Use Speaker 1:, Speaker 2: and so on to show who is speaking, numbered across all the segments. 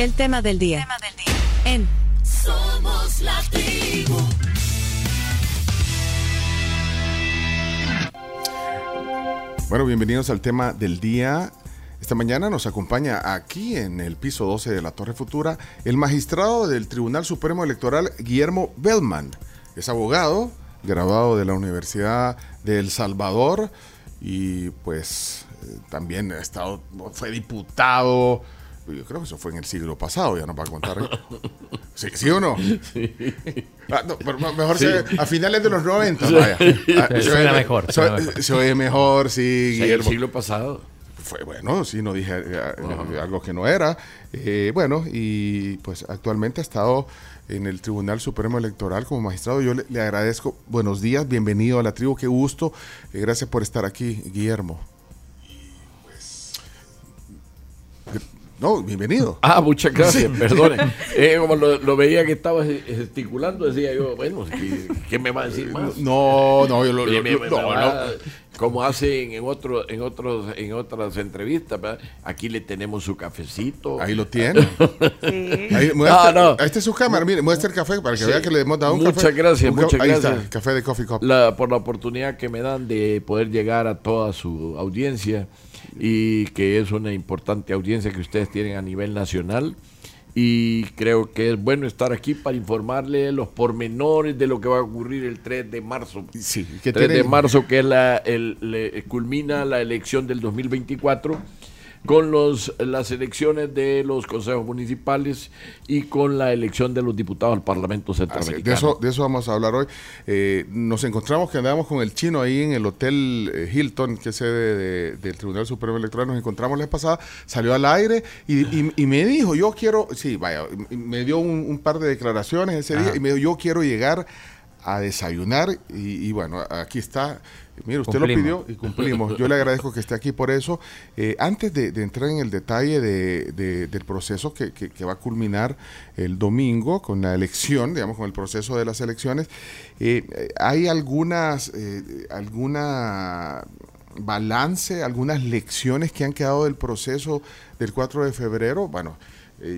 Speaker 1: El tema del día. En Somos la tribu.
Speaker 2: Bueno, bienvenidos al tema del día. Esta mañana nos acompaña aquí en el piso 12 de la Torre Futura el magistrado del Tribunal Supremo Electoral, Guillermo Bellman. Es abogado, graduado de la Universidad de El Salvador y pues eh, también ha estado, fue diputado, yo creo que eso fue en el siglo pasado, ya no va a contar. ¿Sí, o no? Sí. Ah, mejor a finales de los 90, vaya.
Speaker 3: Ah, suena mejor.
Speaker 2: Se oye mejor, sí,
Speaker 3: Guillermo. el siglo pasado.
Speaker 2: Fue bueno, sí, no dije eh, eh, algo que no era. Eh, bueno, y pues actualmente ha estado en el Tribunal Supremo Electoral como magistrado. Yo le, le agradezco. Buenos días, bienvenido a la tribu, qué gusto. gracias por estar aquí, Guillermo. No, bienvenido.
Speaker 3: Ah, muchas gracias, perdone. Eh, como lo, veía que estaba gesticulando, decía yo, bueno, ¿qué, me va a decir más?
Speaker 2: No, no, yo lo,
Speaker 3: Como hacen en otros, en otros, en otras entrevistas, aquí le tenemos su cafecito.
Speaker 2: Ahí lo tiene. Sí. Ahí, muestra, no, Ahí está su cámara, mire, muestra el café para que vea que le hemos dado un
Speaker 3: muchas
Speaker 2: café.
Speaker 3: Gracias, muchas gracias,
Speaker 2: ahí Está, café de Coffee Cup.
Speaker 3: por la oportunidad que me dan de poder llegar a toda su audiencia y que es una importante audiencia que ustedes tienen a nivel nacional. Y creo que es bueno estar aquí para informarle los pormenores de lo que va a ocurrir el 3 de marzo.
Speaker 2: Sí,
Speaker 3: 3 de marzo, que es la, el, culmina la elección del 2024 con los, las elecciones de los consejos municipales y con la elección de los diputados al Parlamento Centroamericano.
Speaker 2: de, eso, de eso vamos a hablar hoy. Eh, nos encontramos que andábamos con el chino ahí en el Hotel eh, Hilton, que es sede del Tribunal Supremo Electoral. Nos encontramos la vez pasada, salió al aire y, me dijo, yo quiero, sí, vaya, me dio un, par de declaraciones ese día y me dijo, yo quiero llegar a desayunar y, bueno, aquí está. Mire, usted lo pidió y cumplimos. Yo le agradezco que esté aquí por eso. Eh, antes de, entrar en el detalle del proceso que, va a culminar el domingo con la elección, digamos, con el proceso de las elecciones, eh, hay algunas, eh, alguna balance, algunas lecciones que han quedado del proceso del 4 de febrero. Bueno,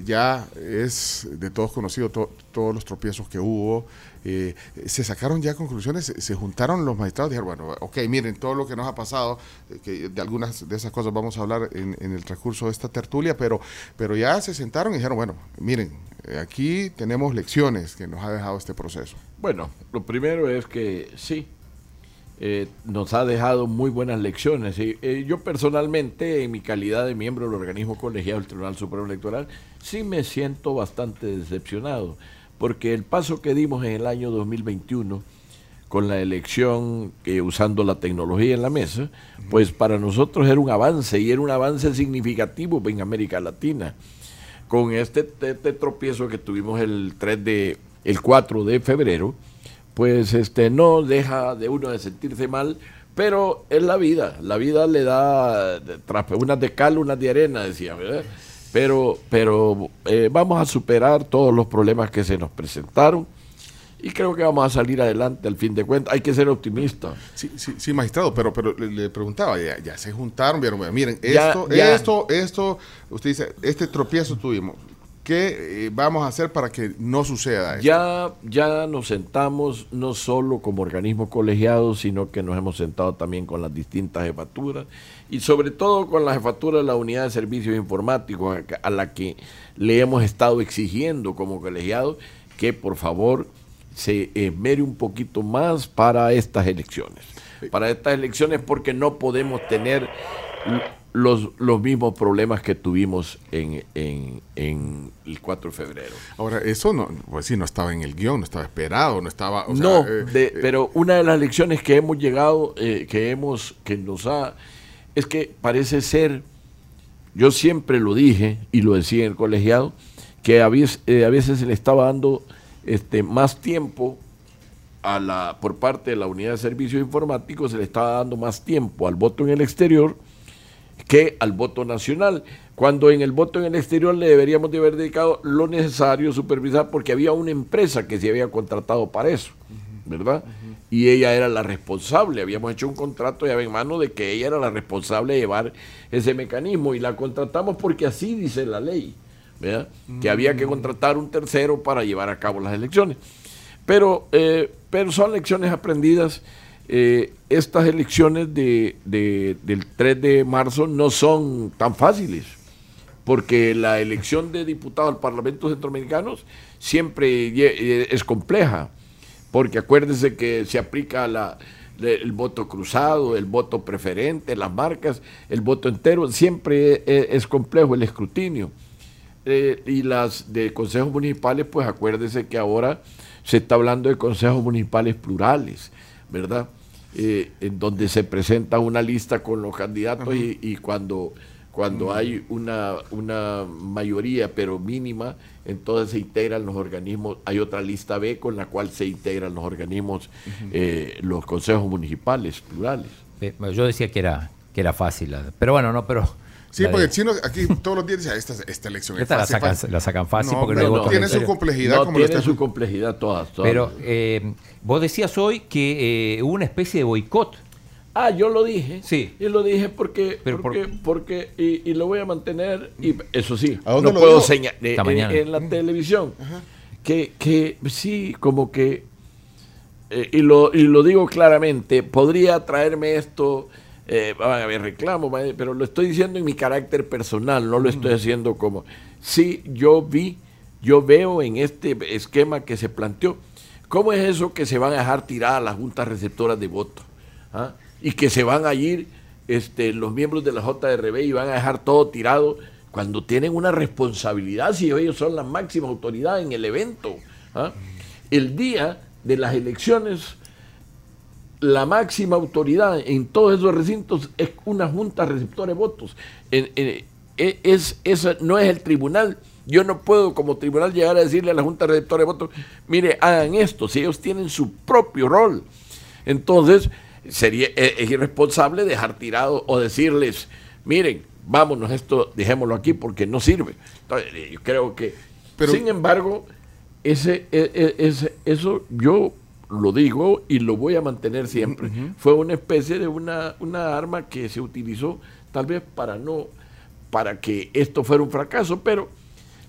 Speaker 2: ya es de todos conocido todos los tropiezos que hubo, eh, se sacaron ya conclusiones, se, juntaron los magistrados dijeron, bueno, ok, miren todo lo que nos ha pasado, eh, que de algunas de esas cosas vamos a hablar en, el transcurso de esta tertulia, pero, pero ya se sentaron y dijeron, bueno, miren, eh, aquí tenemos lecciones que nos ha dejado este proceso.
Speaker 3: Bueno, lo primero es que sí, nos ha dejado muy buenas lecciones. Y, yo personalmente, en mi calidad de miembro del organismo colegiado del Tribunal Supremo Electoral, sí me siento bastante decepcionado porque el paso que dimos en el año 2021 con la elección que usando la tecnología en la mesa, pues para nosotros era un avance y era un avance significativo en América Latina. Con este, este tropiezo que tuvimos el 3 de el 4 de febrero, pues este no deja de uno de sentirse mal, pero es la vida, la vida le da unas de cal, unas de arena, decía, ¿verdad? Pero, pero eh, vamos a superar todos los problemas que se nos presentaron y creo que vamos a salir adelante al fin de cuentas. Hay que ser optimista.
Speaker 2: Sí, sí, sí magistrado, pero, pero le, preguntaba, ya, se juntaron, vieron, miren, esto, esto, esto, usted dice, este tropiezo tuvimos. ¿Qué eh, vamos a hacer para que no suceda
Speaker 3: eso? Ya, ya nos sentamos no solo como organismo colegiado, sino que nos hemos sentado también con las distintas jefaturas y sobre todo con la jefatura de la unidad de servicios informáticos a la que le hemos estado exigiendo como colegiado que por favor se esmere un poquito más para estas elecciones. Para estas elecciones porque no podemos tener los, los mismos problemas que tuvimos en, el 4 de febrero.
Speaker 2: Ahora, eso no, pues sí, no estaba en el guion, no estaba esperado, no estaba...
Speaker 3: no, eh, eh, pero una de las lecciones que hemos llegado, eh, que hemos, que nos ha, es que parece ser, yo siempre lo dije y lo decía en el colegiado, que a veces, a veces se le estaba dando este, más tiempo a la, por parte de la unidad de servicios informáticos, se le estaba dando más tiempo al voto en el exterior, que al voto nacional, cuando en el voto en el exterior le deberíamos de haber dedicado lo necesario supervisar porque había una empresa que se había contratado para eso, ¿verdad? Y ella era la responsable, habíamos hecho un contrato ya en mano de que ella era la responsable de llevar ese mecanismo y la contratamos porque así dice la ley. ¿verdad? que había que contratar un tercero para llevar a cabo las elecciones. Pero, eh, pero son lecciones aprendidas. Eh, estas elecciones de, de- del 3 de marzo no son tan fáciles, porque la elección de diputados al Parlamento Centroamericano siempre eh, es compleja, porque acuérdense que se aplica la, el voto cruzado, el voto preferente, las marcas, el voto entero, siempre e- es complejo el escrutinio. Eh, y las de consejos municipales, pues acuérdese que ahora se está hablando de consejos municipales plurales, ¿verdad? Eh, en donde se presenta una lista con los candidatos y, y cuando, cuando hay una, una mayoría, pero mínima, entonces se integran los organismos, hay otra lista B con la cual se integran los organismos, eh, los consejos municipales plurales.
Speaker 4: Yo decía que era, que era fácil, pero bueno, no, pero...
Speaker 2: Sí, porque el chino aquí todos los días dice, "Ah, esta, esta elección es
Speaker 4: Esta la
Speaker 2: fácil,
Speaker 4: sacan,
Speaker 2: fácil".
Speaker 4: la sacan fácil
Speaker 2: No,
Speaker 4: porque no voto
Speaker 2: tiene su complejidad
Speaker 3: No,
Speaker 2: como lo
Speaker 3: tiene
Speaker 2: está-
Speaker 3: su complejidad todas. todas.
Speaker 4: Pero eh, vos decías hoy que eh, hubo una especie de boicot.
Speaker 3: Ah, yo lo dije.
Speaker 4: Sí.
Speaker 3: Y lo dije porque,
Speaker 4: Pero
Speaker 3: porque, porque y, y lo voy a mantener, y eso sí,
Speaker 2: ¿A dónde
Speaker 3: no
Speaker 2: lo
Speaker 3: puedo señalar
Speaker 4: Esta
Speaker 3: en,
Speaker 4: mañana.
Speaker 3: en la televisión. Que, que sí, como que, eh, y, lo, y lo digo claramente, podría traerme esto, eh, van a haber reclamo, va a- pero lo estoy diciendo en mi carácter personal, no lo estoy haciendo como, sí, yo vi, yo veo en este esquema que se planteó, ¿cómo es eso que se van a dejar tiradas las juntas receptoras de voto? ¿Ah? Y que se van a ir este, los miembros de la JRB y van a dejar todo tirado cuando tienen una responsabilidad, si ellos son la máxima autoridad en el evento. ¿ah? El día de las elecciones, la máxima autoridad en todos esos recintos es una junta receptora de votos. E- es, esa no es el tribunal. Yo no puedo como tribunal llegar a decirle a la junta receptora de votos, mire, hagan esto, si ellos tienen su propio rol. Entonces, sería, e- es irresponsable dejar tirado o decirles, miren, vámonos, esto dejémoslo aquí porque no sirve. Entonces, eh, yo creo que,
Speaker 2: Pero-
Speaker 3: sin embargo, ese, e- e- ese- eso yo lo digo y lo voy a mantener siempre. Fue una especie de una, una arma que se utilizó tal vez para no, para que esto fuera un fracaso, pero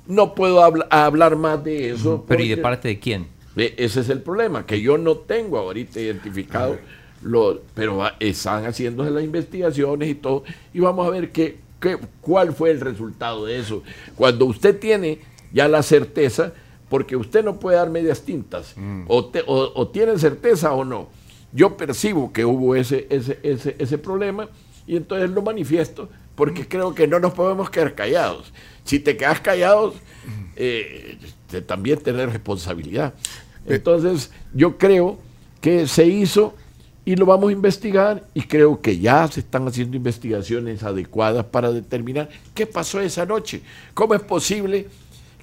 Speaker 3: no puedo habla- hablar más de eso.
Speaker 4: Pero ¿y de parte de quién?
Speaker 3: e- Ese es el problema, que yo no tengo ahorita identificado, lo, pero están haciéndose las investigaciones y todo, y vamos a ver qué, qué, cuál fue el resultado de eso. Cuando usted tiene ya la certeza, porque usted no puede dar medias tintas, o, te- o- o tiene certeza o no. Yo percibo que hubo ese, ese, ese, ese problema y entonces lo manifiesto porque creo que no nos podemos quedar callados. Si te quedas callados, eh, te- también tener responsabilidad. Entonces, yo creo que se hizo y lo vamos a investigar y creo que ya se están haciendo investigaciones adecuadas para determinar qué pasó esa noche. ¿Cómo es posible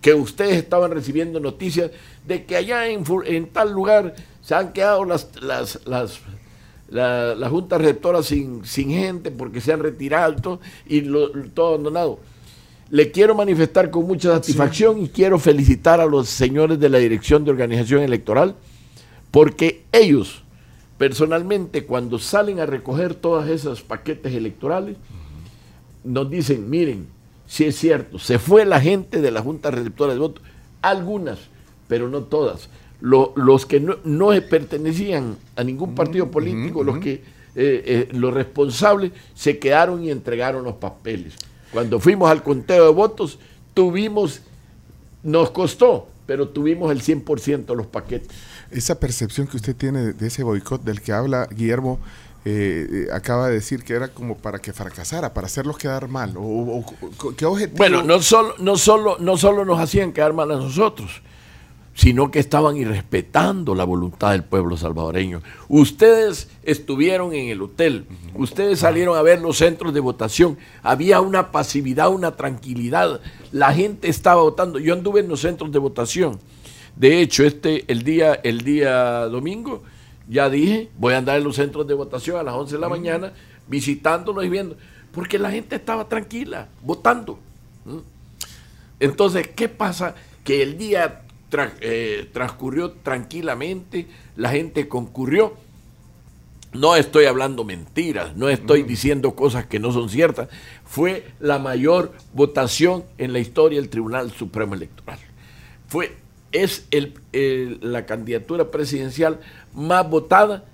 Speaker 3: que ustedes estaban recibiendo noticias de que allá en, tal lugar se han quedado las, las, las, la, la junta sin, sin gente porque se han retirado y lo- todo abandonado? Le quiero manifestar con mucha satisfacción y quiero felicitar a los señores de la Dirección de Organización Electoral porque ellos personalmente cuando salen a recoger todos esos paquetes electorales nos dicen, miren, si es cierto, se fue la gente de la Junta Receptora de Votos, algunas, pero no todas. Lo- los que no, no pertenecían a ningún partido político, los que eh, eh, los responsables se quedaron y entregaron los papeles. Cuando fuimos al conteo de votos, tuvimos, nos costó, pero tuvimos el 100% de los paquetes.
Speaker 2: Esa percepción que usted tiene de, ese boicot del que habla Guillermo, eh, eh, acaba de decir que era como para que fracasara, para hacerlos quedar mal. O, o- o- ¿Qué objetivo?
Speaker 3: Bueno, no solo, no, solo, no solo nos hacían quedar mal a nosotros, sino que estaban irrespetando la voluntad del pueblo salvadoreño. Ustedes estuvieron en el hotel, ustedes salieron a ver los centros de votación, había una pasividad, una tranquilidad, la gente estaba votando. Yo anduve en los centros de votación. De hecho, este el día el día domingo ya dije, voy a andar en los centros de votación a las 11 de la mañana visitándolos y viendo, porque la gente estaba tranquila, votando. Entonces, ¿qué pasa? Que el día tra- eh, transcurrió tranquilamente, la gente concurrió no estoy hablando mentiras, no estoy diciendo cosas que no son ciertas. Fue la mayor votación en la historia del Tribunal Supremo Electoral. Fue, es el, el- la candidatura presidencial más votada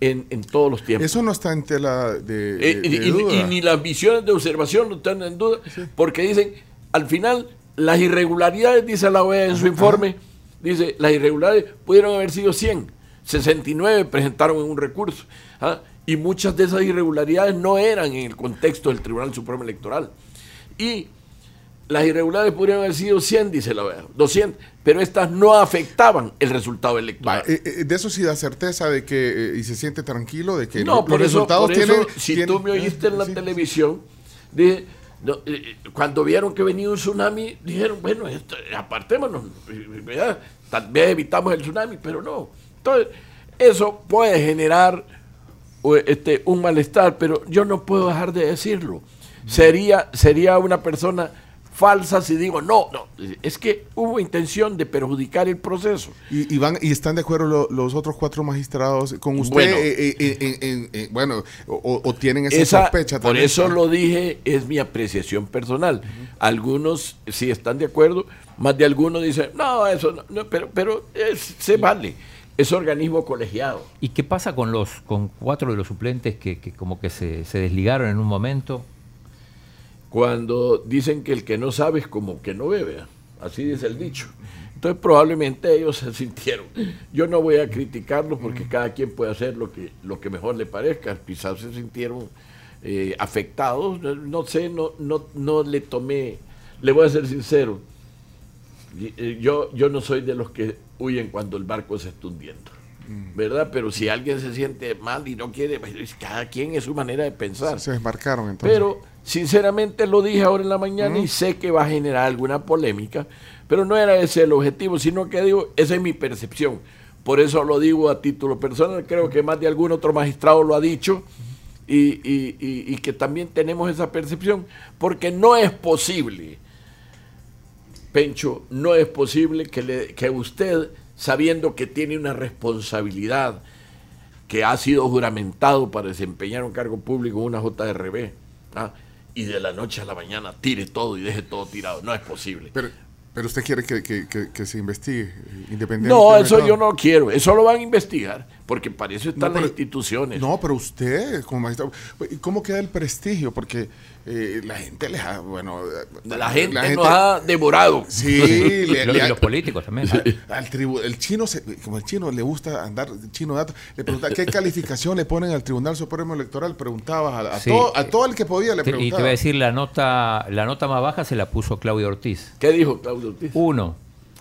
Speaker 3: en, en todos los tiempos.
Speaker 2: Eso no está en tela de, de-
Speaker 3: Eh, y,
Speaker 2: de
Speaker 3: y-
Speaker 2: duda.
Speaker 3: y ni las visiones de observación no están en duda, porque dicen, al final, las irregularidades, dice la OEA en su informe, dice, las irregularidades pudieron haber sido 100, 69 presentaron en un recurso, ¿ah? y muchas de esas irregularidades no eran en el contexto del Tribunal Supremo Electoral. Y las irregularidades pudieron haber sido 100, dice la OEA, 200, pero estas no afectaban el resultado electoral.
Speaker 2: Eh, eh, de eso sí da certeza de que, eh, y se siente tranquilo de que
Speaker 3: No,
Speaker 2: lo-
Speaker 3: por
Speaker 2: los
Speaker 3: eso,
Speaker 2: resultados
Speaker 3: por eso,
Speaker 2: tienen...
Speaker 3: si
Speaker 2: tienen-
Speaker 3: tú me oíste en la
Speaker 2: sí.
Speaker 3: televisión, dije, no, eh, cuando vieron que venía un tsunami, dijeron, bueno, apartémonos, eh, ¿verdad? tal vez evitamos el tsunami, pero no. Entonces, eso puede generar este, un malestar, pero yo no puedo dejar de decirlo. Sería, sería una persona falsa si digo, no, no, es que hubo intención de perjudicar el proceso.
Speaker 2: Y, y van, y están de acuerdo lo- los otros cuatro magistrados con usted,
Speaker 3: Bueno.
Speaker 2: eh, eh, eh, eh, eh, eh, bueno, o, o tienen esa,
Speaker 3: Esa-
Speaker 2: sospecha
Speaker 3: por
Speaker 2: también.
Speaker 3: eso lo dije, es mi apreciación personal. Algunos sí están de acuerdo, más de algunos dicen, no, eso no, no", pero, pero es- se vale. Es organismo colegiado.
Speaker 4: ¿Y qué pasa con los con cuatro de los suplentes que, que como que se, se desligaron en un momento?
Speaker 3: Cuando dicen que el que no sabe es como que no bebe, ¿ah? así dice el dicho. Entonces probablemente ellos se sintieron. Yo no voy a criticarlos porque cada quien puede hacer lo que, lo que mejor le parezca. Quizás se sintieron eh, afectados. No, no sé, no, no, no le tomé, le voy a ser sincero. Eh, Yo, yo no soy de los que huyen cuando el barco se está hundiendo. ¿Verdad? Pero si alguien se siente mal y no quiere, pues, cada quien es su manera de pensar.
Speaker 2: Se desmarcaron entonces.
Speaker 3: Pero sinceramente lo dije ahora en la mañana y sé que va a generar alguna polémica, pero no era ese el objetivo, sino que digo, esa es mi percepción. Por eso lo digo a título personal, creo que más de algún otro magistrado lo ha dicho y, y- y- y que también tenemos esa percepción, porque no es posible, Pencho, no es posible que, le- que usted, sabiendo que tiene una responsabilidad, que ha sido juramentado para desempeñar un cargo público en una JRB, ¿ah? Y de la noche a la mañana tire todo y deje todo tirado. No es posible.
Speaker 2: pero, pero usted quiere que, que- que- que se investigue independientemente.
Speaker 3: No, eso yo no quiero. Eso lo van a investigar, porque para eso están
Speaker 2: No, pero-
Speaker 3: las instituciones.
Speaker 2: No, pero usted, como magistrado, ¿y ¿cómo queda el prestigio? Porque eh, la gente les ha, bueno... eh,
Speaker 3: la, gente nos ha devorado.
Speaker 2: Sí, le,
Speaker 4: los,
Speaker 2: le
Speaker 4: y
Speaker 2: ha-
Speaker 4: los políticos también.
Speaker 2: al tribu- el chino, se- como el chino le gusta andar, chino dato, le preguntaba qué calificación le ponen al Tribunal Supremo Electoral, preguntaba a, a
Speaker 4: Sí.
Speaker 2: todo, a todo el que podía le
Speaker 4: Te- y te
Speaker 2: preguntaba.
Speaker 4: voy a decir, la nota, la nota más baja se la puso Claudio Ortiz.
Speaker 3: ¿Qué dijo Claudio Ortiz?
Speaker 4: Uno,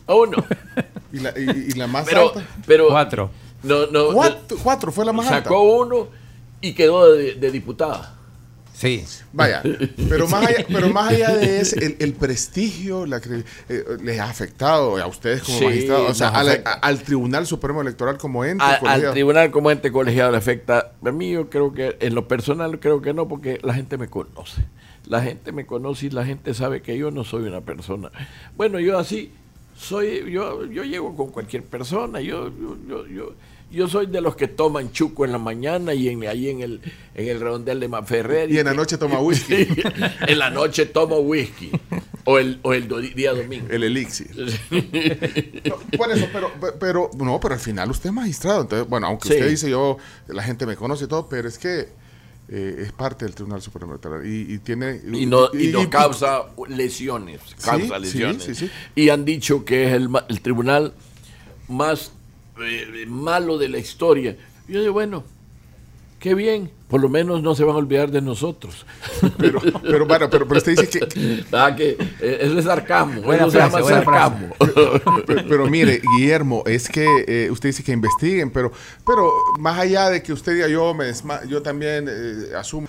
Speaker 3: A uno.
Speaker 2: y, la, y- y la más
Speaker 3: Pero,
Speaker 2: alta.
Speaker 3: pero
Speaker 4: cuatro.
Speaker 3: no, no,
Speaker 2: Cuatro, cuatro fue la más alta.
Speaker 3: sacó uno y quedó de, de diputada.
Speaker 4: Sí.
Speaker 2: Vaya, pero más allá, pero más allá de ese, el, el prestigio la eh, les ha afectado a ustedes como
Speaker 3: Sí,
Speaker 2: magistrados, o sea, a al Tribunal Supremo Electoral como ente.
Speaker 3: A- al
Speaker 2: colegiado.
Speaker 3: tribunal como ente colegiado le afecta. A mí yo creo que en lo personal creo que no, porque la gente me conoce. La gente me conoce y la gente sabe que yo no soy una persona. Bueno, yo así soy, yo, yo llego con cualquier persona, yo, yo, yo, yo, yo soy de los que toman chuco en la mañana y en, ahí en el, en el redondel de Maferrer.
Speaker 2: Y en la noche toma whisky.
Speaker 3: en la noche tomo whisky. O el, o el do- día domingo.
Speaker 2: El elixir. No, por eso, pero, pero, no, pero al final usted es magistrado. Entonces, bueno, aunque
Speaker 3: Sí.
Speaker 2: usted dice yo, la gente me conoce y todo, pero es que eh, es parte del Tribunal Supremo Electoral y, y tiene.
Speaker 3: y no, y no causa lesiones. Causa
Speaker 2: Sí,
Speaker 3: lesiones.
Speaker 2: sí, sí, sí.
Speaker 3: Y han dicho que es el, el tribunal más eh, malo de la historia. Yo digo, bueno, qué bien. Por lo menos no se van a olvidar de nosotros.
Speaker 2: Pero, pero bueno, pero, pero usted dice que.
Speaker 3: Ah, que, eh, eso es sarcasmo.
Speaker 4: Buena
Speaker 3: eso
Speaker 4: frase,
Speaker 3: se llama sarcasmo.
Speaker 2: Pero, pero mire, Guillermo, es que eh, usted dice que investiguen, pero, pero más allá de que usted diga yo, me desma- yo también eh, asumo,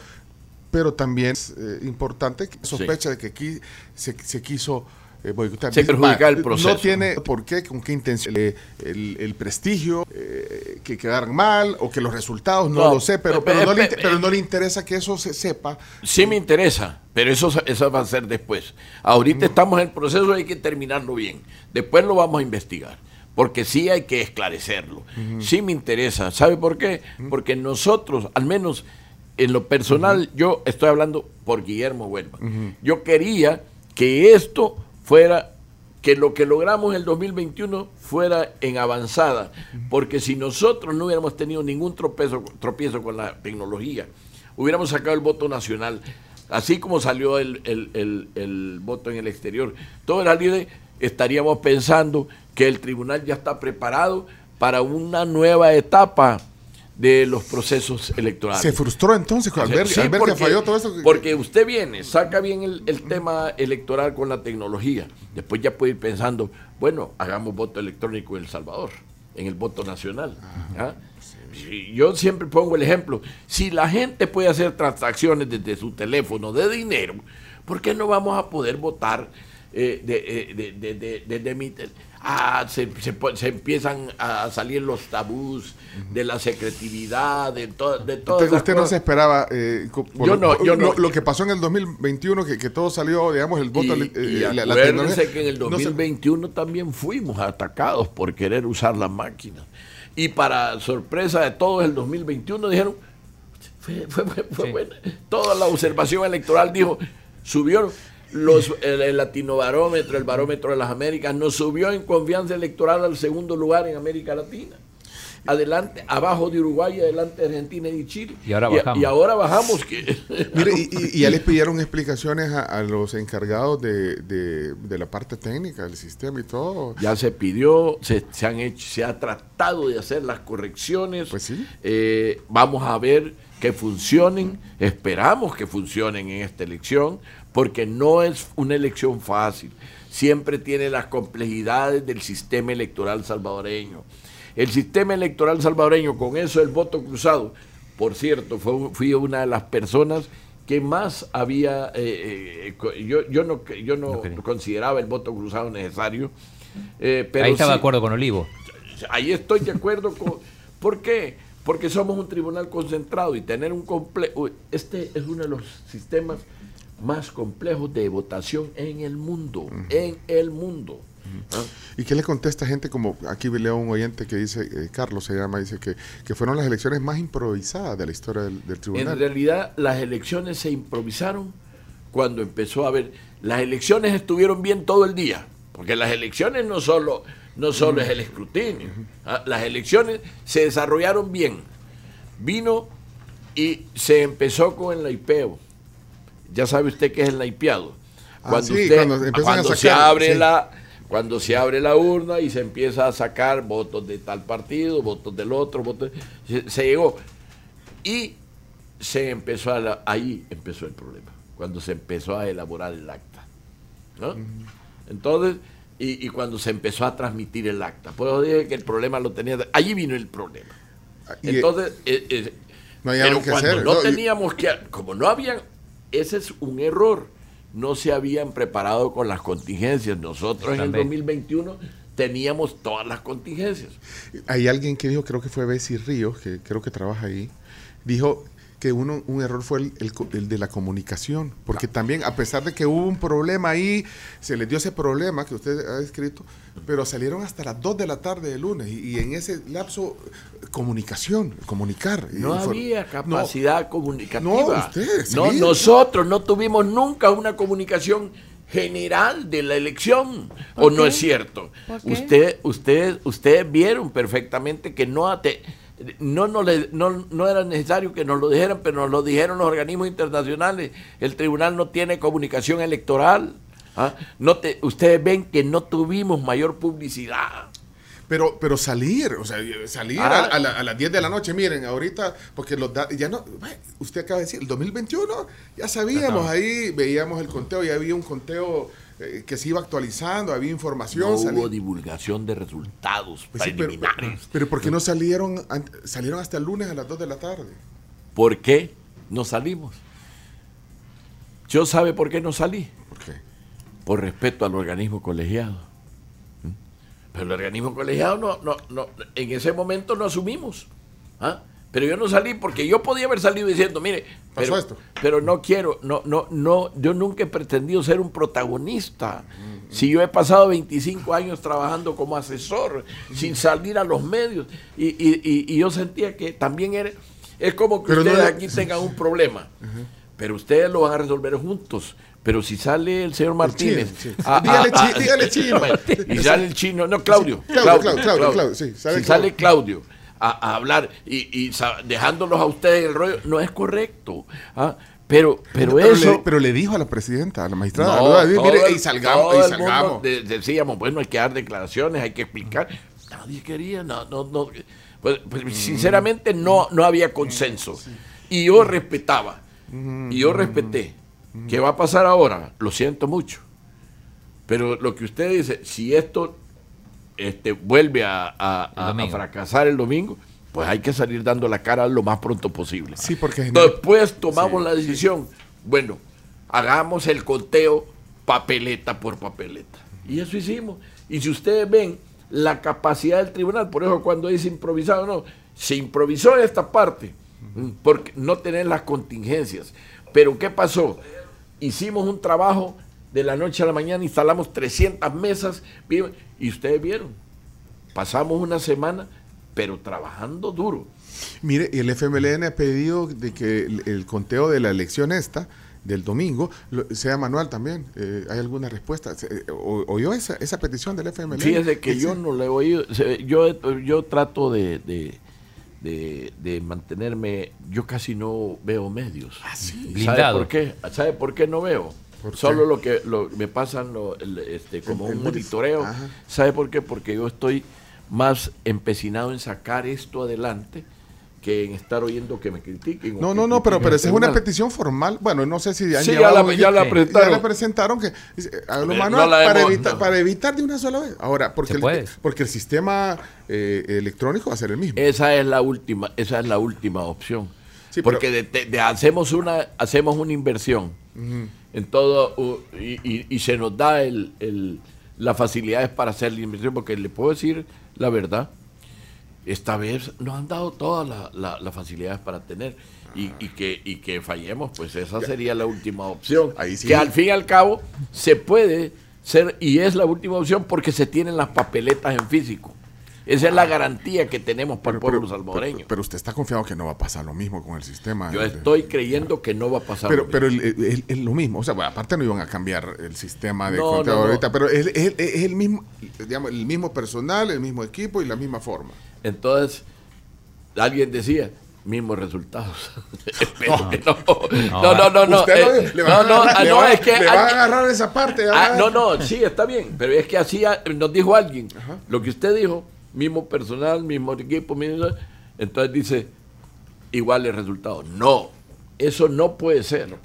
Speaker 2: pero también es eh, importante que sospecha de que aquí se, se quiso eh.
Speaker 3: Se
Speaker 2: "Va,
Speaker 3: el proceso".
Speaker 2: No tiene por qué, con qué intención, eh, el, el prestigio, eh, que quedaran mal o que los resultados, no,
Speaker 3: No,
Speaker 2: lo sé, pero,
Speaker 3: pe-
Speaker 2: pero, no le,
Speaker 3: pe-
Speaker 2: inter- pero no le interesa que eso se sepa.
Speaker 3: Sí me interesa, pero eso, eso va a ser después. Ahorita estamos en el proceso, hay que terminarlo bien. Después lo vamos a investigar. porque sí hay que esclarecerlo. Sí me interesa. ¿Sabe por qué? Porque nosotros, al menos en lo personal, yo estoy hablando por Guillermo Huelva. Yo quería que esto fuera, que lo que logramos en el 2021 fuera en avanzada, porque si nosotros no hubiéramos tenido ningún tropiezo, tropiezo con la tecnología, hubiéramos sacado el voto nacional, así como salió el, el, el, voto en el exterior, todo era libre, estaríamos pensando que el tribunal ya está preparado para una nueva etapa de los procesos electorales.
Speaker 2: ¿Se frustró entonces al ver,
Speaker 3: que falló todo eso? Porque usted viene, saca bien el, tema electoral con la tecnología, después ya puede ir pensando, bueno, hagamos voto electrónico en El Salvador, en el voto nacional. ¿ah? Yo siempre pongo el ejemplo, si la gente puede hacer transacciones desde su teléfono de dinero, ¿por qué no vamos a poder votar eh, desde de, de, mi ah, se, se, empiezan a salir los tabús de la secretividad, de, todo de
Speaker 2: todo. Usted, no se esperaba, eh, yo no, yo no, lo, que pasó en el 2021, que, que todo salió, digamos, el voto.
Speaker 3: Y, eh, la, acuérdense que en el 2021 también fuimos atacados por querer usar las máquinas. Y para sorpresa de todos, el 2021 dijeron, fue, fue, fue, buena. Toda la observación electoral dijo, subieron los, el, latino barómetro, el barómetro de las Américas, nos subió en confianza electoral al segundo lugar en América Latina. Adelante, abajo de Uruguay, adelante de Argentina y Chile.
Speaker 4: Y ahora bajamos.
Speaker 3: Y, ahora bajamos. Que,
Speaker 2: Mire, y, ya les pidieron explicaciones a, los encargados de, de, la parte técnica del sistema y todo.
Speaker 3: Ya se pidió, se, se, han hecho, se ha tratado de hacer las correcciones.
Speaker 2: Pues sí.
Speaker 3: Eh, vamos a ver que funcionen, esperamos que funcionen en esta elección porque no es una elección fácil, siempre tiene las complejidades del sistema electoral salvadoreño. El sistema electoral salvadoreño, con eso el voto cruzado, por cierto, fui una de las personas que más había, eh, eh, yo, yo, no, yo no consideraba el voto cruzado necesario.
Speaker 4: Eh, pero ahí estaba de acuerdo con Olivo.
Speaker 3: Ahí estoy de acuerdo con... ¿Por qué? Porque somos un tribunal concentrado y tener un complejo... Este es uno de los sistemas más complejos de votación en el mundo, en el mundo.
Speaker 2: ¿Ah? ¿Y qué le contesta gente como aquí leo un oyente que dice, eh, Carlos se llama, dice que, que, fueron las elecciones más improvisadas de la historia del, tribunal?
Speaker 3: En realidad las elecciones se improvisaron cuando empezó a haber, las elecciones estuvieron bien todo el día, porque las elecciones no solo, no solo es el escrutinio, ¿ah? las elecciones se desarrollaron bien. Vino y se empezó con el IPEO ya sabe usted qué es el naipeado.
Speaker 2: Ah, cuando, cuando,
Speaker 3: se abre la cuando se abre la urna y se empieza a sacar votos de tal partido, votos del otro, votos, se, llegó. Y se empezó a ahí empezó el problema, cuando se empezó a elaborar el acta. ¿no? Entonces, y, cuando se empezó a transmitir el acta. Por eso dije que el problema lo tenía. Allí vino el problema. Ah, Entonces, eh, eh, no pero cuando no teníamos que, como no habían ese es un error. No se habían preparado con las contingencias. Nosotros en el 2021 teníamos todas las contingencias.
Speaker 2: Hay alguien que dijo, creo que fue Bessie Ríos, que creo que trabaja ahí, dijo que uno, un error fue el, de la comunicación, porque también a pesar de que hubo un problema ahí, se les dio ese problema que usted ha escrito, pero salieron hasta las 2 de la tarde de lunes y, en ese lapso comunicación, comunicar.
Speaker 3: No había capacidad comunicativa. No, no, nosotros no tuvimos nunca una comunicación general de la elección o no es cierto. Usted, usted, ustedes vieron perfectamente que no no, no, no, no, era necesario que nos lo dijeran, pero nos lo dijeron los organismos internacionales. El tribunal no tiene comunicación electoral. ¿Ah? No te, ustedes ven que no tuvimos mayor publicidad.
Speaker 2: Pero, pero salir, o sea, salir a, a, las 10 de la noche, miren, ahorita, porque los ya no, usted acaba de decir, el 2021 ya sabíamos ahí, veíamos el conteo, ya había un conteo eh, que se iba actualizando, había información.
Speaker 3: No hubo divulgación de resultados pues preliminares.
Speaker 2: pero, ¿por qué no salieron, salieron hasta el lunes a las 2 de la tarde?
Speaker 3: ¿Por qué no salimos? ¿Yo sabe por qué no salí?
Speaker 2: ¿Por
Speaker 3: respeto al organismo colegiado. ¿Mm? Pero el organismo colegiado no, no, no, en ese momento no asumimos. ¿ah? Pero yo no salí porque yo podía haber salido diciendo, mire, pero,
Speaker 2: esto.
Speaker 3: pero no quiero, no, no, no, yo nunca he pretendido ser un protagonista. Si yo he pasado 25 años trabajando como asesor, sin salir a los medios, y, y- y- y yo sentía que también era, es como que
Speaker 2: Pero
Speaker 3: ustedes aquí tengan un problema, pero ustedes lo van a resolver juntos. Pero si sale el señor Martínez,
Speaker 2: chino, sí.
Speaker 3: a- a-
Speaker 2: Dígale
Speaker 3: a-
Speaker 2: chi- dígale chino.
Speaker 3: y sale el chino, no, Claudio,
Speaker 2: Sí, Claudio, Claudio, Claudio, Claudio, sí,
Speaker 3: si
Speaker 2: sale
Speaker 3: sale Claudio a, hablar y, y dejándolos a ustedes el rollo, no es correcto. ¿ah? Pero, pero,
Speaker 2: Pero
Speaker 3: eso.
Speaker 2: le, pero le dijo a la presidenta, a la magistrada, y salgamos,
Speaker 3: todo
Speaker 2: y salgamos.
Speaker 3: de- decíamos, bueno, hay que dar declaraciones, hay que explicar. Nadie quería, no, no, no. Pues, pues,
Speaker 2: Mm.
Speaker 3: sinceramente no, no había consenso. Y yo respetaba. Y yo respeté. ¿Qué va a pasar ahora? Lo siento mucho. Pero lo que usted dice, si esto este, vuelve a, a-
Speaker 4: El
Speaker 3: a- a
Speaker 4: domingo.
Speaker 3: fracasar el domingo, pues hay que salir dando la cara lo más pronto posible.
Speaker 2: Sí, porque
Speaker 3: Después tomamos
Speaker 2: Sí.
Speaker 3: la decisión, bueno, hagamos el conteo papeleta por papeleta. Y eso hicimos. Y si ustedes ven la capacidad del tribunal, por eso cuando dice improvisado, no, se improvisó esta parte, porque no tener las contingencias. Pero ¿qué pasó? Hicimos un trabajo de la noche a la mañana, instalamos 300 mesas, y ustedes vieron, pasamos una semana, pero trabajando duro.
Speaker 2: Mire, y el FMLN ha pedido de que el, el conteo de la elección esta, del domingo, lo- sea manual también. Eh, ¿Hay alguna respuesta? Eh, o- ¿Oyó esa, esa petición del FMLN?
Speaker 3: Fíjese que yo no le he oído. Yo, yo trato de, de, de- de mantenerme. Yo casi no veo medios. ¿Sabe
Speaker 4: Blindado.
Speaker 3: por qué? ¿Sabe por qué no veo?
Speaker 2: ¿Por
Speaker 3: Solo
Speaker 2: qué?
Speaker 3: lo que lo- me pasan lo- el- este, como
Speaker 2: El-
Speaker 3: un
Speaker 2: el-
Speaker 3: monitoreo.
Speaker 2: Ajá.
Speaker 3: ¿Sabe por qué? Porque yo estoy más empecinado en sacar esto adelante que en estar oyendo que me critiquen.
Speaker 2: No, no, no, pero, pero esa es una petición formal. Bueno, no sé si han
Speaker 3: Sí, ya la- ya la
Speaker 2: Sí.
Speaker 3: presentaron.
Speaker 2: Ya la presentaron que manual
Speaker 3: no la
Speaker 2: para,
Speaker 3: hemos- no.
Speaker 2: para evitar de una sola vez. Ahora, porque, el, porque el sistema eh, electrónico va a ser el mismo.
Speaker 3: Esa es la última, esa es la última opción.
Speaker 2: Sí, pero-
Speaker 3: Porque de- de- de hacemos una hacemos una inversión en todo u- y, y- y se nos da el, el- las facilidades para hacer la inversión, porque le puedo decir la verdad, esta vez nos han dado todas la- la- las facilidades para tener y, y que, y que fallemos, pues esa sería la última opción.
Speaker 2: Ahí sí.
Speaker 3: Que al fin y al cabo se puede ser, y es la última opción porque se tienen las papeletas en físico. Esa es la garantía que tenemos para el pueblo salvadoreño.
Speaker 2: pero- pero usted está confiado que no va a pasar lo mismo con el sistema.
Speaker 3: Yo
Speaker 2: de-
Speaker 3: estoy creyendo que no va a pasar.
Speaker 2: Pero,
Speaker 3: lo
Speaker 2: pero
Speaker 3: mismo.
Speaker 2: el- el- es lo mismo. O sea, bueno, aparte no iban a cambiar el sistema de
Speaker 3: No,
Speaker 2: conteo
Speaker 3: no, no.
Speaker 2: ahorita, pero es, es- es el mismo, digamos, el mismo personal, el mismo equipo y la misma forma.
Speaker 3: Entonces, alguien decía, mismos resultados. No.
Speaker 4: No,
Speaker 3: No, no, no, no.
Speaker 2: Usted
Speaker 3: eh, no, no,
Speaker 2: agarrar-
Speaker 3: ah, no,
Speaker 2: va
Speaker 3: es que.
Speaker 2: le va a agarrar esa parte.
Speaker 3: Ah, no, no, sí, está bien, pero es que así nos dijo alguien, lo que usted dijo, mismo personal, mismo equipo, mismo, entonces dice, iguales resultados. No, eso no puede ser. No.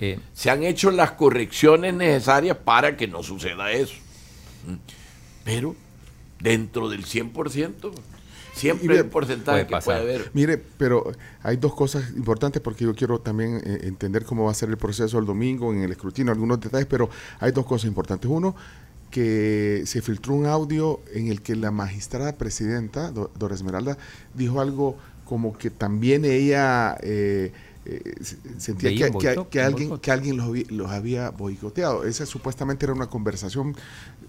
Speaker 4: Eh,
Speaker 3: Se han hecho las correcciones necesarias para que no suceda eso. ¿Mm? Pero dentro del 100%,
Speaker 2: Y
Speaker 3: siempre hay un porcentaje
Speaker 4: puede
Speaker 3: que
Speaker 4: pasar.
Speaker 3: puede haber.
Speaker 2: Mire, pero hay dos cosas importantes porque yo quiero también eh, entender cómo va a ser el proceso el domingo en el escrutinio, algunos detalles, pero hay dos cosas importantes. Uno, que se filtró un audio en el que la magistrada presidenta, Do- Dora Esmeralda, dijo algo como que también ella eh, eh, se- sentía que, que- alguien, que alguien los, había- los había boicoteado. Esa supuestamente era una conversación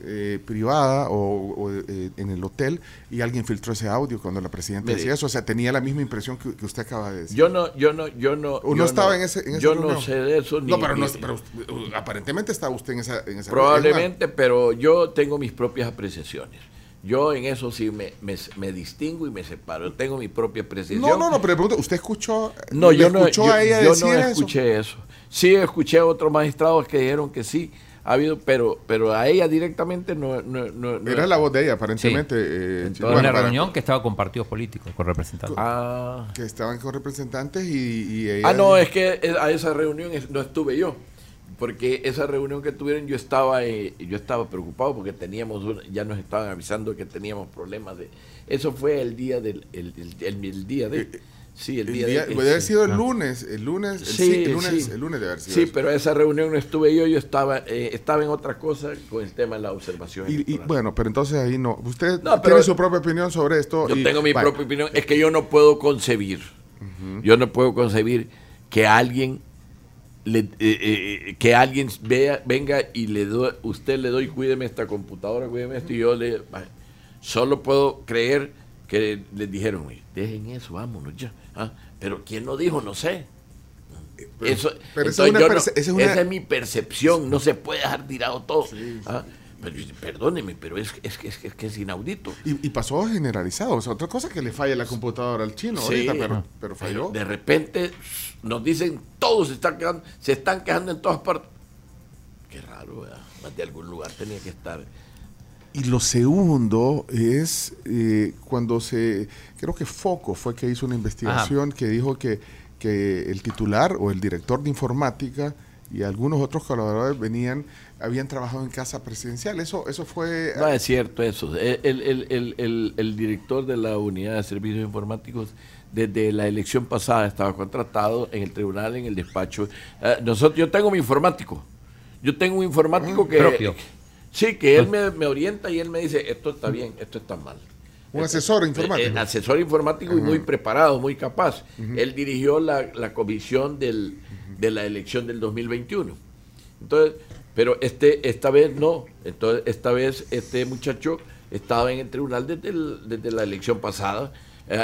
Speaker 2: eh, privada o, o, eh, en el hotel y alguien filtró ese audio cuando la presidenta
Speaker 3: Mire.
Speaker 2: decía eso. O sea, tenía la misma impresión que, que usted acaba de decir.
Speaker 3: Yo no, yo no, yo no.
Speaker 2: ¿O no estaba en ese- en
Speaker 3: Yo no sé de eso ni.
Speaker 2: no, pero, no, pero uh, aparentemente estaba usted en esa, en esa
Speaker 3: Probablemente, pero yo tengo mis propias apreciaciones. Yo en eso sí me, me, me distingo y me separo. Tengo mi propia apreciación.
Speaker 2: No, no, no, pero pregunto, ¿usted escuchó,
Speaker 3: No, yo no,
Speaker 2: escuchó
Speaker 3: yo,
Speaker 2: a ella
Speaker 3: yo
Speaker 2: decir
Speaker 3: no
Speaker 2: eso?
Speaker 3: escuché eso. Sí escuché a otros magistrados que dijeron que sí ha habido, pero pero a ella directamente no, no, no- no-
Speaker 2: Era la voz de ella, aparentemente. eh,
Speaker 3: Entonces,
Speaker 4: en
Speaker 2: bueno,
Speaker 4: una
Speaker 2: para-
Speaker 4: reunión que estaba con partidos políticos, con representantes.
Speaker 3: Ah,
Speaker 2: Que estaban con representantes y, y ella...
Speaker 3: Ah, no, es que a esa reunión no estuve yo. Porque esa reunión que tuvieron yo estaba eh, yo estaba preocupado porque teníamos ya nos estaban avisando que teníamos problemas de eso fue el día del el, el- el- el día de
Speaker 2: Eh,
Speaker 3: Sí, el
Speaker 2: El
Speaker 3: día,
Speaker 2: día-
Speaker 3: de-
Speaker 2: debe haber
Speaker 3: sí.
Speaker 2: sido el lunes, el lunes, el,
Speaker 3: Sí,
Speaker 2: sí, el lunes,
Speaker 3: sí.
Speaker 2: el lunes debe haber sido.
Speaker 3: Sí,
Speaker 2: eso.
Speaker 3: pero esa reunión no estuve yo, yo estaba, eh, estaba en otra cosa con el tema de la observación.
Speaker 2: Y, bueno, pero entonces ahí no. Usted
Speaker 3: No, pero-
Speaker 2: tiene su propia opinión sobre esto.
Speaker 3: Yo
Speaker 2: y-
Speaker 3: tengo mi
Speaker 2: vaya.
Speaker 3: propia opinión. Es que yo no puedo concebir. Yo no puedo concebir que alguien le- eh, eh, que alguien vea, venga y le doy, usted le doy, cuídeme esta computadora, cuídeme esto, y yo le solo puedo creer que les dijeron, "Oye, dejen eso, vámonos ya. Ah, Pero quién lo dijo, no sé.
Speaker 2: Pero-
Speaker 3: Eso,
Speaker 2: pero esa es una
Speaker 3: yo no-
Speaker 2: perce- esa es una-
Speaker 3: esa es mi percepción, no se puede dejar tirado todo. Ah, pero, perdóneme, pero es, es, que- es, que- es que es inaudito.
Speaker 2: Y, y pasó generalizado. O sea, otra cosa que le falla la computadora al chino
Speaker 3: Sí,
Speaker 2: ahorita, pero, pero falló.
Speaker 3: De repente nos dicen todos se están quejando, se están quejando en todas partes. Qué raro, ¿verdad? Más de algún lugar tenía que estar.
Speaker 2: Y lo segundo es eh, cuando se, creo que Foco fue que hizo una investigación que dijo que, que el titular o el director de informática y algunos otros colaboradores venían, habían trabajado en casa presidencial. Eso, eso fue...
Speaker 3: No es cierto eso. El, el- el- el- el- el director de la unidad de servicios informáticos desde la elección pasada estaba contratado en el tribunal, en el despacho. Eh, nosotros, yo tengo mi informático. Yo tengo un informático que...
Speaker 4: Propio.
Speaker 3: Sí, que él me, me orienta y él me dice, esto está bien, esto está mal.
Speaker 2: Un asesor informático.
Speaker 3: Eh, eh, asesor informático y muy preparado, muy capaz. Él dirigió la, la comisión del, de la elección del 2021. Entonces, pero este, esta vez no. Entonces, esta vez este muchacho estaba en el tribunal desde, el- desde la elección pasada eh,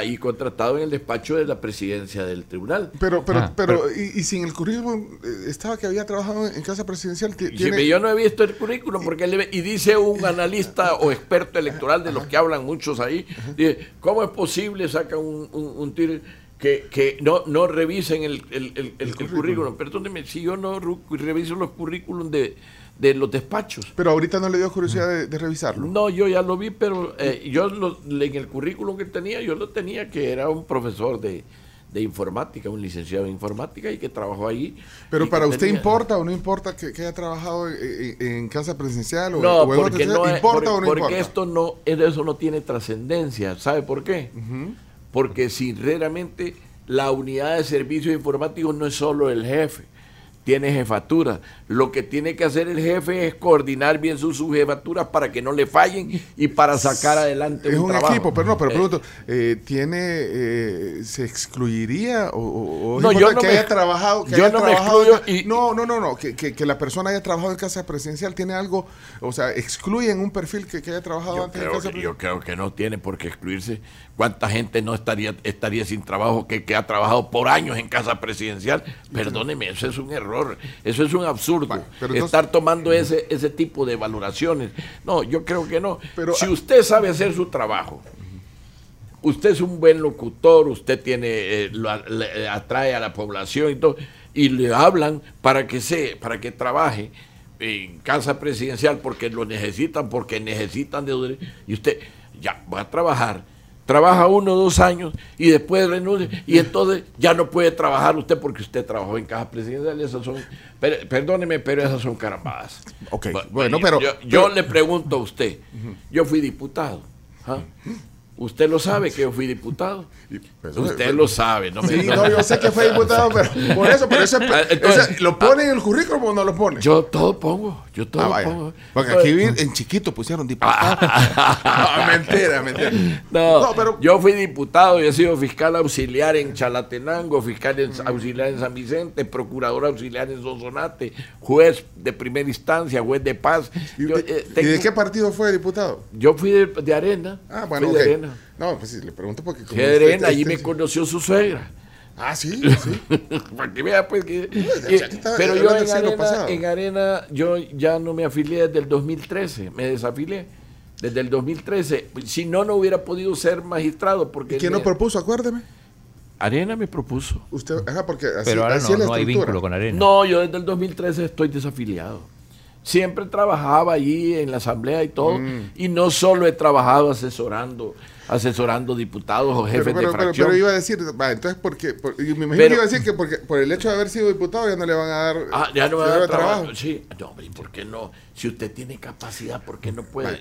Speaker 3: y contratado en el despacho de la presidencia del tribunal.
Speaker 2: Pero, pero,
Speaker 4: Ah,
Speaker 2: pero, y, y sin el currículum eh, estaba que había trabajado en casa presidencial. tiene-
Speaker 3: yo no he visto el currículum porque él le ve- y dice un analista o experto electoral de los que hablan muchos ahí, dice, ¿cómo es posible saca un, un, un tir- que, que no, no revisen el, el- el- el- el currículum? Perdóneme, si yo no reviso los currículums de, de los despachos.
Speaker 2: Pero ahorita no le dio curiosidad de, de revisarlo.
Speaker 3: No, yo ya lo vi, pero eh, yo lo- en el currículum que tenía, yo lo tenía que era un profesor de, de informática, un licenciado en informática y que trabajó ahí.
Speaker 2: Pero para usted
Speaker 3: tenía-
Speaker 2: importa o no importa que, que haya trabajado en, casa presidencial o,
Speaker 3: No,
Speaker 2: o en
Speaker 3: porque, no es-
Speaker 2: ¿Importa
Speaker 3: por-
Speaker 2: o no
Speaker 3: porque
Speaker 2: importa?
Speaker 3: esto no, eso no tiene trascendencia. ¿Sabe por qué? Porque si realmente la unidad de servicios informáticos no es solo el jefe, tiene jefatura. Lo que tiene que hacer el jefe es coordinar bien sus subjefaturas para que no le fallen y para sacar adelante
Speaker 2: Es
Speaker 3: un,
Speaker 2: un
Speaker 3: trabajo.
Speaker 2: equipo, pero no, pero
Speaker 3: Eh,
Speaker 2: pregunto, eh, ¿tiene, eh, se excluiría o, o-
Speaker 3: No, yo no
Speaker 2: que
Speaker 3: me
Speaker 2: haya trabajado, que
Speaker 3: yo
Speaker 2: haya
Speaker 3: no me
Speaker 2: trabajado
Speaker 3: excluyo
Speaker 2: ca-
Speaker 3: y-
Speaker 2: no, no, no, no, que, que, que la persona haya trabajado en casa presidencial tiene algo, o sea, excluyen un perfil que, que haya trabajado
Speaker 3: Yo
Speaker 2: antes
Speaker 3: creo,
Speaker 2: en casa
Speaker 3: que,
Speaker 2: presidencial.
Speaker 3: yo creo que no tiene por qué excluirse. ¿Cuánta gente no estaría, estaría sin trabajo que, que ha trabajado por años en casa presidencial? Perdóneme, eso es un error, eso es un absurdo.
Speaker 2: Bueno, pero entonces-
Speaker 3: Estar tomando ese, ese tipo de valoraciones. No, yo creo que no.
Speaker 2: Pero-
Speaker 3: si usted sabe hacer su trabajo, usted es un buen locutor, usted tiene eh, lo le- atrae a la población y todo, y le hablan para que se, para que trabaje en casa presidencial porque lo necesitan, porque necesitan de y usted ya va a trabajar. Trabaja uno o dos años y después renuncia y entonces ya no puede trabajar usted porque usted trabajó en casa presidencial. Esas son, pero- perdóneme, pero esas son carambadas.
Speaker 2: Ok,
Speaker 3: Bu-
Speaker 2: bueno, pero-
Speaker 3: Yo, yo
Speaker 2: pero-
Speaker 3: le pregunto a usted, yo fui diputado. ¿ah? Usted lo sabe que yo fui diputado.
Speaker 2: pues,
Speaker 3: Usted
Speaker 2: eh,
Speaker 3: lo sabe, no me
Speaker 2: Sí, no, yo sé que fue diputado, pero por eso, pero eso, es-
Speaker 3: Ah, entonces-
Speaker 2: ¿lo pone en el currículum o no lo pone?
Speaker 3: Yo todo pongo, yo todo
Speaker 2: Ah,
Speaker 3: pongo.
Speaker 2: Porque aquí vi- en chiquito pusieron diputado. no, mentira, mentira.
Speaker 3: No,
Speaker 2: No, pero-
Speaker 3: yo fui diputado y he sido fiscal auxiliar en Chalatenango, fiscal en- auxiliar en San Vicente, procurador auxiliar en Sonsonate, juez de primera instancia, juez de paz.
Speaker 2: ¿Y,
Speaker 3: Yo,
Speaker 2: de,
Speaker 3: eh,
Speaker 2: y de qué partido fue diputado?
Speaker 3: yo fui de, de Arena.
Speaker 2: Ah, bueno,
Speaker 3: fui de Arena.
Speaker 2: No, pues sí, le pregunto porque como
Speaker 3: allí
Speaker 2: este-
Speaker 3: me conoció su suegra.
Speaker 2: Ah, sí, sí.
Speaker 3: Para que vea, pues que.
Speaker 2: o sea, que está
Speaker 3: pero yo en arena, en Arena, yo ya no me afilié desde el 2013, me desafilié. Desde el 2013. Si no, no hubiera podido ser magistrado. porque
Speaker 2: ¿Quién
Speaker 3: me-
Speaker 2: lo propuso? Acuérdeme.
Speaker 3: Arena me propuso.
Speaker 2: Usted, ajá, porque así,
Speaker 4: Pero ahora
Speaker 2: así
Speaker 4: no,
Speaker 2: es la
Speaker 4: no hay vínculo con Arena.
Speaker 3: No, yo desde el 2013 estoy desafiliado. Siempre trabajaba allí en la asamblea y todo.
Speaker 2: Mm.
Speaker 3: Y no solo he trabajado asesorando, asesorando diputados o jefes
Speaker 2: Pero, pero,
Speaker 3: de
Speaker 2: pero,
Speaker 3: fracción.
Speaker 2: pero iba a decir, va, entonces, porque, por, me imagino
Speaker 3: Pero-
Speaker 2: que iba a decir que porque, por el hecho de haber sido diputado ya no le van a dar.
Speaker 3: Ah, ya no me
Speaker 2: se
Speaker 3: va a
Speaker 2: da
Speaker 3: dar trabajo. Sí, no, ¿y por qué no? Si usted tiene capacidad, ¿por qué no puede?
Speaker 2: Vale.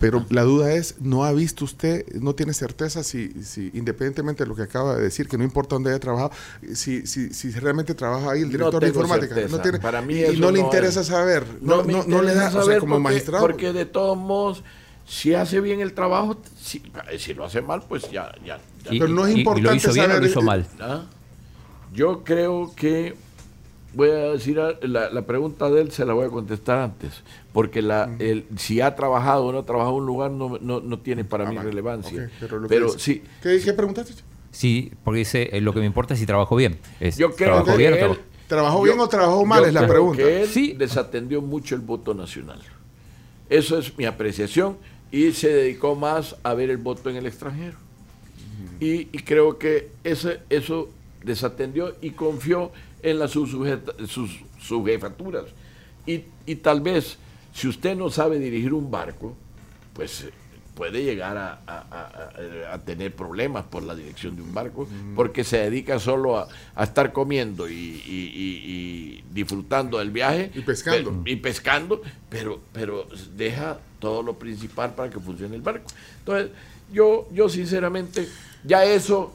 Speaker 2: Pero la duda es, ¿no ha visto usted, no tiene certeza si, si independientemente de lo que acaba de decir, que no importa dónde haya trabajado, si, si, si realmente trabaja ahí el
Speaker 3: No
Speaker 2: director de informática?
Speaker 3: certeza.
Speaker 2: No tiene,
Speaker 3: Para mí
Speaker 2: y no le interesa
Speaker 3: es.
Speaker 2: saber, no, no, no le da,
Speaker 3: interesa
Speaker 2: o sea, como
Speaker 3: porque,
Speaker 2: magistrado.
Speaker 3: Porque de todos modos, si hace bien el trabajo, si, si lo hace mal, pues ya, ya, ya
Speaker 4: Y,
Speaker 2: Pero no es
Speaker 4: y- y lo
Speaker 2: importante
Speaker 4: hizo bien o
Speaker 2: saber,
Speaker 4: lo hizo mal.
Speaker 3: ¿Ah? Yo creo que voy a decir a- la, la pregunta de él se la voy a contestar antes, porque la, el, si ha trabajado o no ha trabajado en un lugar no, no, no tiene para
Speaker 2: Ah,
Speaker 3: mí
Speaker 2: vale.
Speaker 3: relevancia.
Speaker 2: Pero
Speaker 3: sí,
Speaker 2: ¿Qué, qué preguntaste?
Speaker 4: Sí, porque dice, eh, lo que me importa es si trabajó bien. Es,
Speaker 3: yo creo
Speaker 4: ¿trabajó
Speaker 3: que
Speaker 4: bien o
Speaker 3: él-
Speaker 4: trabajó-
Speaker 2: ¿Trabajó
Speaker 3: yo-
Speaker 2: bien o trabajó mal?
Speaker 3: yo
Speaker 2: Es la
Speaker 3: creo
Speaker 2: pregunta.
Speaker 3: que él
Speaker 4: Sí.
Speaker 3: desatendió mucho el voto nacional. Eso es mi apreciación y se dedicó más a ver el voto en el extranjero. Y, y creo que ese, eso desatendió y confió en las sus subjefaturas. Y, y tal vez, si usted no sabe dirigir un barco, pues eh, puede llegar a, a- a- a- a tener problemas por la dirección de un barco, porque se dedica solo a, a estar comiendo y, y- disfrutando del viaje.
Speaker 2: Y pescando.
Speaker 3: pe- y pescando, pero, pero deja todo lo principal para que funcione el barco. Entonces, yo, yo sinceramente, ya eso,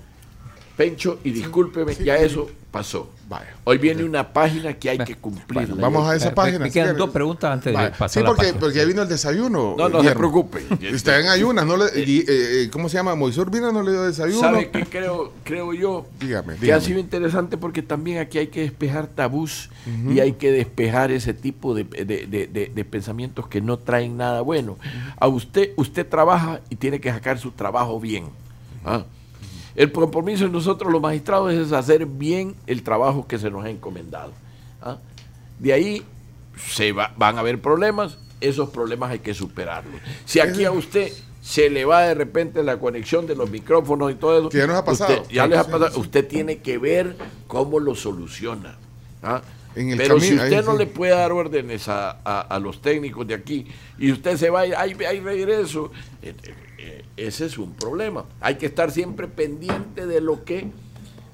Speaker 3: Pencho, y discúlpeme, ya eso pasó.
Speaker 2: Vaya.
Speaker 3: Hoy viene una página que hay que cumplir.
Speaker 2: Bueno, vamos a esa página.
Speaker 4: Me,
Speaker 2: si
Speaker 4: quedan dos preguntas antes
Speaker 2: Vaya.
Speaker 4: de pasar
Speaker 2: Sí,
Speaker 4: la
Speaker 2: porque,
Speaker 4: página.
Speaker 2: porque ya vino el desayuno.
Speaker 3: No, no se preocupe.
Speaker 2: Está en ayunas. No le, y, eh, eh, ¿Cómo se llama? Moisés Urbina no le dio desayuno.
Speaker 3: ¿Sabe qué creo, creo yo?
Speaker 2: Dígame,
Speaker 3: Que
Speaker 2: dígame.
Speaker 3: ha sido interesante porque también aquí hay que despejar tabús y hay que despejar ese tipo de, de- de- de- de pensamientos que no traen nada bueno. A usted, usted trabaja y tiene que sacar su trabajo bien. ¿ah? El compromiso de nosotros los magistrados es hacer bien el trabajo que se nos ha encomendado. ¿ah? De ahí se va- van a haber problemas, esos problemas hay que superarlos. Si aquí a usted se le va de repente la conexión de los micrófonos y todo eso,
Speaker 2: Que ya nos ha pasado.
Speaker 3: usted- ya les ha pasado, usted tiene que ver cómo lo soluciona. ¿ah?
Speaker 2: En el
Speaker 3: Pero si usted no
Speaker 2: sí.
Speaker 3: le puede dar órdenes a, a- a los técnicos de aquí y usted se va, y hay, hay regreso, eh, eh, ese es un problema. Hay que estar siempre pendiente de lo que,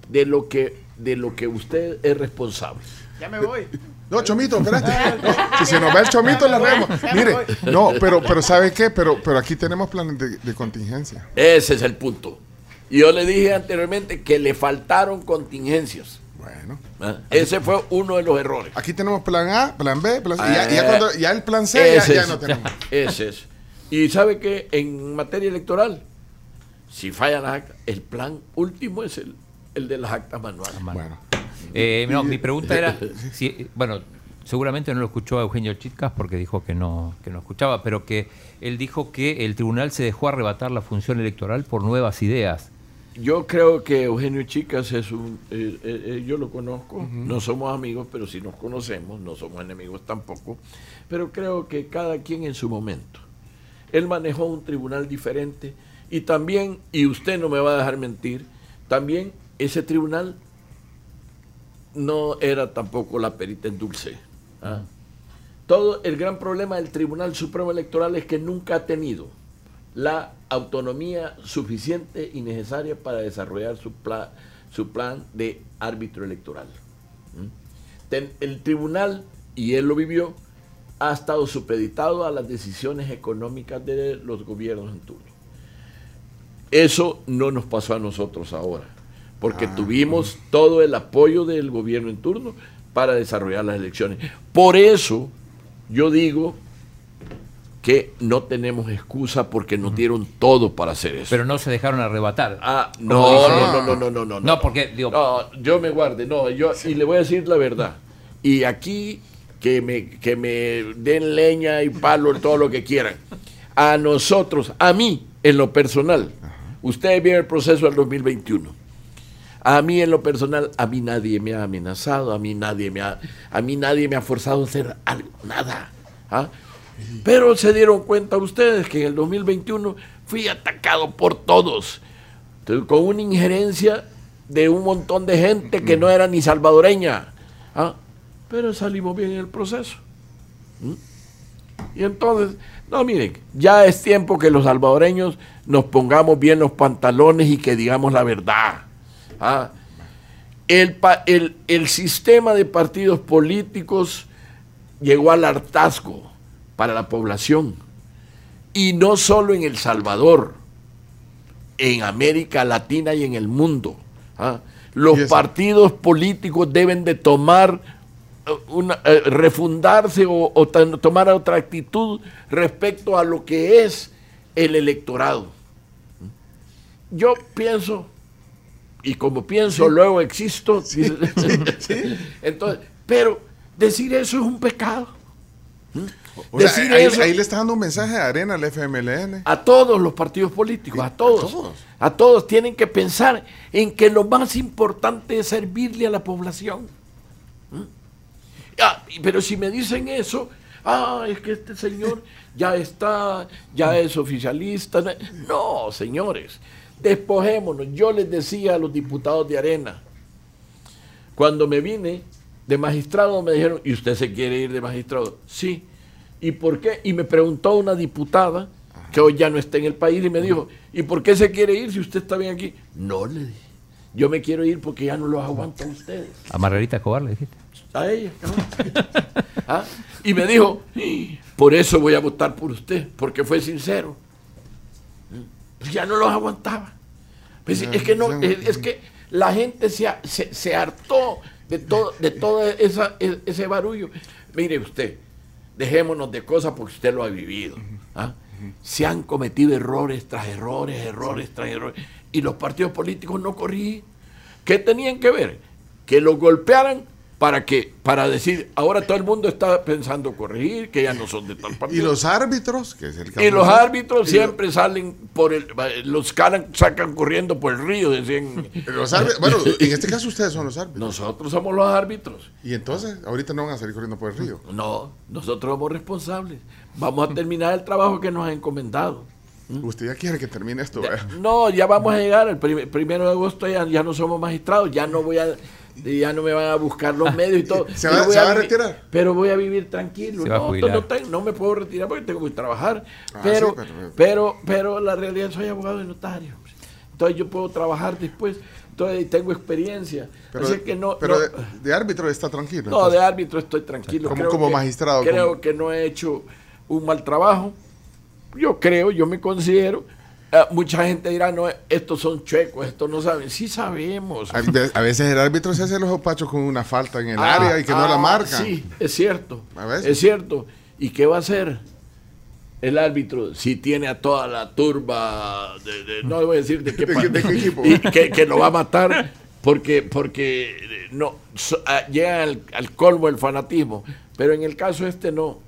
Speaker 3: de lo que, de lo que usted es responsable.
Speaker 5: Ya me voy.
Speaker 2: No, Chomito, espérate. No, si se nos va el Chomito, la vemos. Mire, no, pero, pero ¿sabe qué? Pero, pero aquí tenemos planes de, de contingencia.
Speaker 3: Ese es el punto. Y yo le dije anteriormente que le faltaron contingencias.
Speaker 2: Bueno.
Speaker 3: ¿ah? Ese fue uno de los errores.
Speaker 2: Aquí tenemos plan A, plan B, plan C. Y ya, ya
Speaker 3: Eh,
Speaker 2: cuando, ya el plan C ya, ya no tenemos.
Speaker 3: Ese es. Y sabe que en materia electoral, si fallan las actas, el plan último es el, el de las actas manuales.
Speaker 2: Bueno.
Speaker 4: Eh, no, mi pregunta era, si, bueno, seguramente no lo escuchó a Eugenio Chitcas porque dijo que no, que no escuchaba, pero que él dijo que el tribunal se dejó arrebatar la función electoral por nuevas ideas.
Speaker 3: Yo creo que Eugenio Chicas es un... eh, eh, eh, yo lo conozco, no somos amigos, pero sí nos conocemos, no somos enemigos tampoco, pero creo que cada quien en su momento. Él manejó un tribunal diferente y también, y usted no me va a dejar mentir, también ese tribunal no era tampoco la perita en dulce. ¿ah? Todo el gran problema del Tribunal Supremo Electoral es que nunca ha tenido la autonomía suficiente y necesaria para desarrollar su, su plan de árbitro electoral. El tribunal, y él lo vivió, ha estado supeditado a las decisiones económicas de los gobiernos en turno. Eso no nos pasó a nosotros ahora, porque tuvimos todo el apoyo del gobierno en turno para desarrollar las elecciones. Por eso yo digo que no tenemos excusa porque nos dieron todo para hacer eso.
Speaker 4: Pero no se dejaron arrebatar.
Speaker 3: Ah, no, no, no, no, no, no, no.
Speaker 4: No, porque, digo-
Speaker 3: No, yo me guarde, no, yo, y le voy a decir la verdad. Y aquí, que me, que me den leña y palo, todo lo que quieran. A nosotros, a mí, en lo personal, ustedes vieron el proceso del 2021. A mí en lo personal, a mí nadie me ha amenazado, a mí nadie me ha, a mí nadie me ha forzado a hacer algo, nada. ¿ah? Pero se dieron cuenta ustedes que en el 2021 fui atacado por todos, Entonces, con una injerencia de un montón de gente que no era ni salvadoreña. ¿ah? Pero salimos bien en el proceso. ¿Mm? Y entonces, no, miren, ya es tiempo que los salvadoreños nos pongamos bien los pantalones y que digamos la verdad. ¿ah? El, el- el sistema de partidos políticos llegó al hartazgo para la población. Y no solo en El Salvador, en América Latina y en el mundo. ¿ah? Los partidos políticos deben de tomar una, eh, refundarse o, tomar otra actitud respecto a lo que es el electorado. Yo pienso, y como pienso, luego existo. Entonces, pero decir eso es un pecado.
Speaker 2: O sea,
Speaker 3: decir
Speaker 2: ahí,
Speaker 3: eso
Speaker 2: ahí le está dando un mensaje de arena al FMLN.
Speaker 3: a todos los partidos políticos, a todos,
Speaker 2: todos.
Speaker 3: a todos tienen que pensar en que lo más importante es servirle a la población. ¿Mm? Ah, pero si me dicen eso, ah, es que este señor ya está, ya es oficialista. No, señores, despojémonos. Yo les decía a los diputados de Arena, cuando me vine de magistrado me dijeron, ¿y usted se quiere ir de magistrado? Sí. ¿Y por qué? Y me preguntó una diputada que hoy ya no está en el país y me dijo, ¿y por qué se quiere ir si usted está bien aquí? No, le dije. Yo me quiero ir porque ya no los aguanto ustedes.
Speaker 4: A Margarita Escobar le dijiste.
Speaker 3: A ella. cabal. ¿Ah? Y me dijo, por eso voy a votar por usted, porque fue sincero. Pues ya no los aguantaba. Pues es que no, es, es que la gente se, se, se hartó de todo, de todo esa, ese barullo. Mire usted, dejémonos de cosas porque usted lo ha vivido. ¿ah? Se han cometido errores tras errores, errores tras errores. Y los partidos políticos no corrían. ¿Qué tenían que ver? Que los golpearan para que, para decir, ahora todo el mundo está pensando corregir, que ya no son de tal
Speaker 2: Y
Speaker 3: partido.
Speaker 2: los árbitros, que es el
Speaker 3: Y los árbitros siempre salen por el, los calan, sacan corriendo por el río, decían.
Speaker 2: Los árbitros- bueno, en este caso ustedes son los árbitros.
Speaker 3: Nosotros somos los árbitros.
Speaker 2: Y entonces, ahorita no van a salir corriendo por el río.
Speaker 3: No, nosotros somos responsables. Vamos a terminar el trabajo que nos ha encomendado.
Speaker 2: Usted ya quiere que termine esto,
Speaker 3: Ya- no, ya vamos a llegar. El prim- primero de agosto ya, ya no somos magistrados. Ya no voy a. Ya no me van a buscar los medios y todo.
Speaker 2: ¿Se
Speaker 3: Pero
Speaker 2: va-
Speaker 3: voy
Speaker 2: se va a retirar?
Speaker 3: Pero voy a vivir tranquilo.
Speaker 4: Se va a
Speaker 3: no, no, tengo- no me puedo retirar porque tengo que trabajar.
Speaker 2: Ah,
Speaker 3: pero,
Speaker 2: sí, pero-
Speaker 3: pero, pero, la realidad soy abogado y notario. Entonces yo puedo trabajar después. Entonces tengo experiencia.
Speaker 2: Pero,
Speaker 3: Así que no.
Speaker 2: pero
Speaker 3: no-
Speaker 2: de, de árbitro está tranquilo.
Speaker 3: no,
Speaker 2: entonces.
Speaker 3: de árbitro estoy tranquilo.
Speaker 2: Como-
Speaker 3: Creo
Speaker 2: como
Speaker 3: que-
Speaker 2: magistrado,
Speaker 3: Creo
Speaker 2: como-
Speaker 3: que no he hecho un mal trabajo. Yo creo, yo me considero. Ah, mucha gente dirá, no, estos son chuecos, estos no saben. Sí sabemos.
Speaker 2: A ve- a veces el árbitro se hace los opachos con una falta en el
Speaker 3: Ah,
Speaker 2: área y que no la
Speaker 3: ah,
Speaker 2: marcan.
Speaker 3: Sí, es cierto.
Speaker 2: A veces.
Speaker 3: Es cierto. ¿Y qué va a hacer el árbitro si tiene a toda la turba, de, de- no le voy a decir de qué,
Speaker 2: ¿De qué- equipo?
Speaker 3: y que, que lo va a matar porque, porque eh, no so- llega al, al colmo el fanatismo? Pero en el caso este no.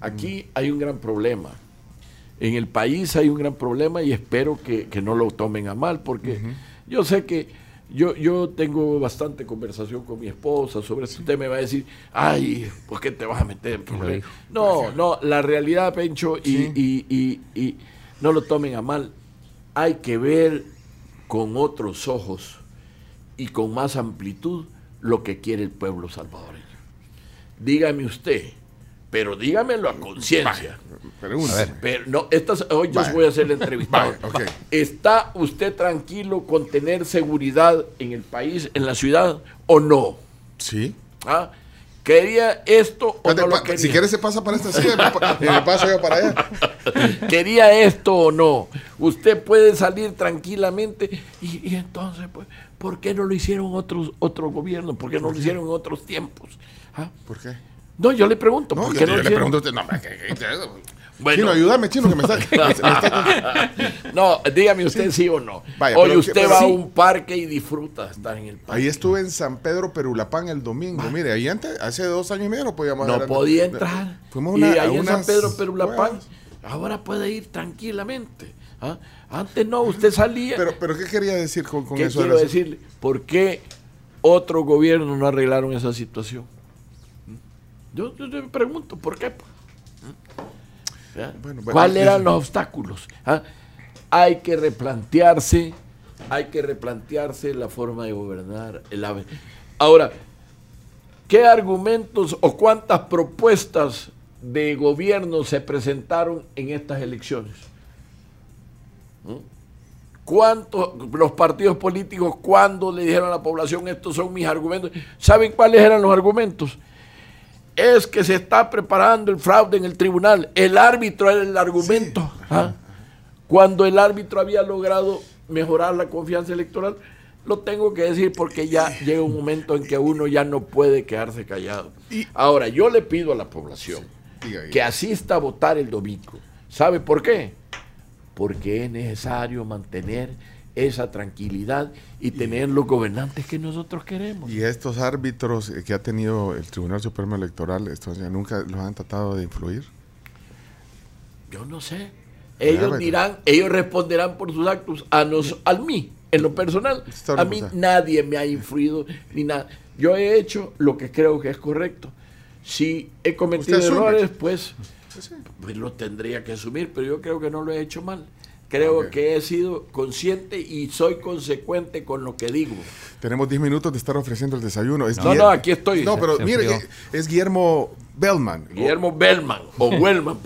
Speaker 3: Aquí hay un gran problema. En el país hay un gran problema y espero que, que no lo tomen a mal, porque yo sé que yo, yo tengo bastante conversación con mi esposa sobre tema y me va a decir, ay, ¿por qué te vas a meter en problemas? No, no, la realidad, Pencho, y,
Speaker 2: Sí.
Speaker 3: y- y- y no lo tomen a mal, hay que ver con otros ojos y con más amplitud lo que quiere el pueblo salvadoreño. Dígame usted, pero dígamelo a conciencia.
Speaker 2: Pregunta.
Speaker 4: A ver.
Speaker 3: Pero no, estas, hoy yo voy a entrevistado.
Speaker 2: Vaya, ok.
Speaker 3: ¿Está usted tranquilo con tener seguridad en el país, en la ciudad, o no?
Speaker 2: Sí.
Speaker 3: ¿Ah? ¿Quería esto o no lo
Speaker 2: Pa-
Speaker 3: quería?
Speaker 2: si quieres se pasa para esta silla, pa- me paso yo para allá.
Speaker 3: ¿Quería esto o no? Usted puede salir tranquilamente y, y entonces, pues, ¿por qué no lo hicieron otros otros gobiernos? ¿Por qué no lo hicieron en otros tiempos? ¿Ah?
Speaker 2: ¿Por qué?
Speaker 3: No, yo le pregunto,
Speaker 2: No,
Speaker 3: ¿por
Speaker 2: yo,
Speaker 3: qué
Speaker 2: yo
Speaker 3: no
Speaker 2: le pregunto a usted, no, hombre, ¿qué- qué- qué-
Speaker 3: Bueno.
Speaker 2: Chino, ayúdame, chino, que me está...
Speaker 3: No, dígame usted sí, o no.
Speaker 2: Vaya,
Speaker 3: Hoy usted
Speaker 2: que-
Speaker 3: va a un parque y disfruta estar en el parque.
Speaker 2: Ahí estuve en San Pedro Perulapán el domingo. Mire, ahí antes, hace dos años y medio no podíamos
Speaker 3: No podía entrar.
Speaker 2: Fuimos
Speaker 3: y
Speaker 2: una- a
Speaker 3: ahí en San Pedro Perulapán, ahora puede ir tranquilamente. ¿ah? Antes no, usted salía.
Speaker 2: Pero, pero ¿qué quería decir con, con
Speaker 3: ¿Qué
Speaker 2: eso?
Speaker 3: quiero decirle? ¿Por qué otros gobiernos no arreglaron esa situación? Yo, yo te pregunto, ¿por qué? ¿Ya?
Speaker 2: Bueno, bueno,
Speaker 3: ¿Cuáles eran los obstáculos? ¿Ah? Hay que replantearse, hay que replantearse la forma de gobernar. el ave- Ahora, ¿qué argumentos o cuántas propuestas de gobierno se presentaron en estas elecciones? ¿Cuántos los partidos políticos cuando le dijeron a la población estos son mis argumentos? ¿Saben cuáles eran los argumentos? Es que se está preparando el fraude en el tribunal. El árbitro era el argumento. ¿ah? Cuando el árbitro había logrado mejorar la confianza electoral, lo tengo que decir porque ya llega un momento en que uno ya no puede quedarse callado. Ahora, yo le pido a la población que asista a votar el domingo. ¿Sabe por qué? Porque es necesario mantener esa tranquilidad y tener los gobernantes que nosotros queremos.
Speaker 2: Y estos árbitros que ha tenido el Tribunal Supremo Electoral, estos ya nunca los han tratado de influir.
Speaker 3: Yo no sé. Ellos dirán, ellos responderán por sus actos a nos, a mí, en lo personal. A mí nadie me ha influido ni nada. Yo he hecho lo que creo que es correcto. Si he cometido errores, pues, pues lo tendría que asumir, pero yo creo que no lo he hecho mal. Creo que he sido consciente y soy consecuente con lo que digo.
Speaker 2: Tenemos 10 minutos de estar ofreciendo el desayuno. Es
Speaker 3: No,
Speaker 2: Guillermo-
Speaker 3: no, aquí estoy.
Speaker 2: No, pero
Speaker 4: Se
Speaker 2: mire, eh, es Guillermo Bellman.
Speaker 3: Guillermo Bellman o Wellman.
Speaker 2: O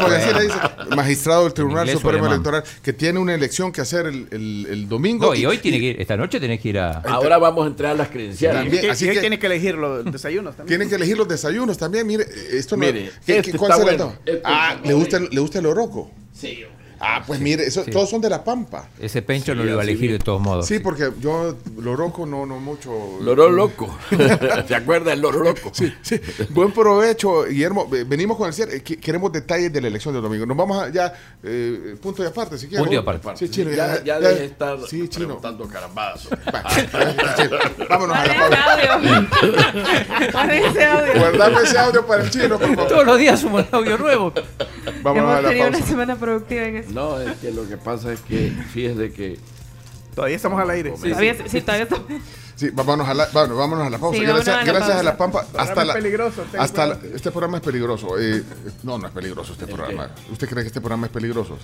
Speaker 3: porque-
Speaker 2: así le dice, magistrado del Tribunal Supremo. Electoral, que tiene una elección que hacer el, el- el domingo.
Speaker 4: No, y hoy tiene que ir, esta noche tenés que ir a.
Speaker 3: Ahora vamos a entrar a las credenciales.
Speaker 2: También.
Speaker 5: Y-
Speaker 2: así
Speaker 5: y hoy
Speaker 2: que-
Speaker 5: tiene que elegir los desayunos también.
Speaker 2: Tienen que elegir los desayunos también. Mire, esto no.
Speaker 3: Mire,
Speaker 2: ¿qué-
Speaker 3: este
Speaker 2: ¿Cuál
Speaker 3: está
Speaker 2: se le
Speaker 3: bueno.
Speaker 2: da?
Speaker 3: Este
Speaker 2: Ah, ¿le gusta, el- ¿le gusta el oroco?
Speaker 3: Sí, hombre.
Speaker 2: Ah, pues mire, eso,
Speaker 3: Sí.
Speaker 2: todos son de La Pampa.
Speaker 4: Ese pencho no lo iba a elegir de todos modos.
Speaker 2: Sí, porque yo, el oroco no, no mucho.
Speaker 3: Loro loco. ¿Se acuerda del loro loco?
Speaker 2: Sí, sí. Buen provecho, Guillermo. Venimos con el cierre. Que- Queremos detalles de la elección del domingo. Nos vamos a ya, eh, punto y aparte, si quieres.
Speaker 4: Punto y aparte.
Speaker 2: Sí, chino,
Speaker 3: ya, ya, de estar
Speaker 2: Sí, chino.
Speaker 3: preguntando carambadas.
Speaker 2: Va. Vámonos a la
Speaker 6: ese
Speaker 2: pausa.
Speaker 6: ese audio.
Speaker 2: Guardame ese audio para el chino, por favor.
Speaker 4: Todos los días un audio nuevo.
Speaker 2: Vámonos a la
Speaker 6: tenido una
Speaker 2: pausa.
Speaker 6: semana productiva en eso.
Speaker 3: No, es que lo que pasa es que, fíjese que
Speaker 5: Todavía estamos al aire.
Speaker 3: Sí,
Speaker 6: Todavía, sí, todavía está-
Speaker 2: Sí, vámonos a la, bueno, vámonos a la pausa.
Speaker 6: Sí,
Speaker 2: gracias
Speaker 6: a la
Speaker 2: gracias a la
Speaker 6: pausa.
Speaker 2: Pampa. Hasta la,
Speaker 5: peligroso,
Speaker 2: hasta la- este programa es peligroso. Eh, no, no es peligroso este programa. ¿Usted cree que este programa es peligroso?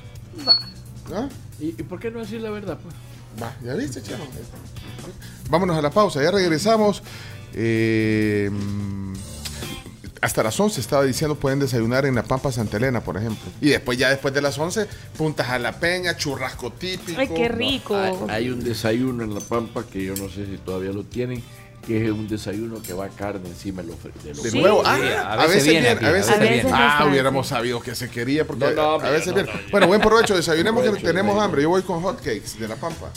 Speaker 2: ¿Ah?
Speaker 3: ¿Y, y por qué no decir la verdad? Pues?
Speaker 2: Va, ya viste, chino. Vámonos a la pausa, ya regresamos. Eh, hasta las 11 estaba diciendo pueden desayunar en la Pampa Santa Elena, por ejemplo. Y después, ya después de las 11, puntas a la peña, churrasco típico.
Speaker 6: Ay, qué rico.
Speaker 3: Hay, hay un desayuno en La Pampa que yo no sé si todavía lo tienen, que es un desayuno que va carne encima de los de
Speaker 6: Sí.
Speaker 2: nuevo, ah, a, veces viene,
Speaker 4: aquí,
Speaker 2: a veces,
Speaker 6: no
Speaker 2: Ah, hubiéramos sabido que se quería, porque
Speaker 3: No, no,
Speaker 2: a veces
Speaker 3: no,
Speaker 2: viene.
Speaker 3: no, yo-
Speaker 2: bueno, buen provecho, desayunemos que tenemos hambre. Yo voy con hotcakes de la Pampa.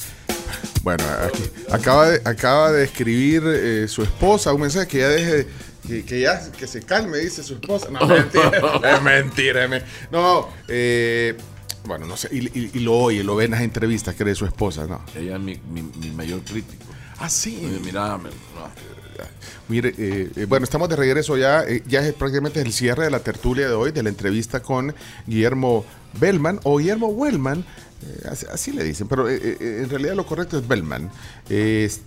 Speaker 2: Bueno, aquí, acaba, de, acaba de escribir eh, su esposa un mensaje que ya deje, que, que ya que se calme, dice su esposa. No, mentira, es mentira. es No, eh, bueno, no sé, y, y- y lo oye, lo ve en las entrevistas que de su esposa, ¿no?
Speaker 3: Ella es mi, mi, mi mayor crítico.
Speaker 2: Ah, sí.
Speaker 3: Oye, Mira, me- no.
Speaker 2: Mire, eh, eh, bueno, estamos de regreso ya. eh, ya es prácticamente el cierre de la tertulia de hoy, de la entrevista con Guillermo Bellman o Guillermo Wellman. así, así le dicen, pero en realidad lo correcto es Bellman.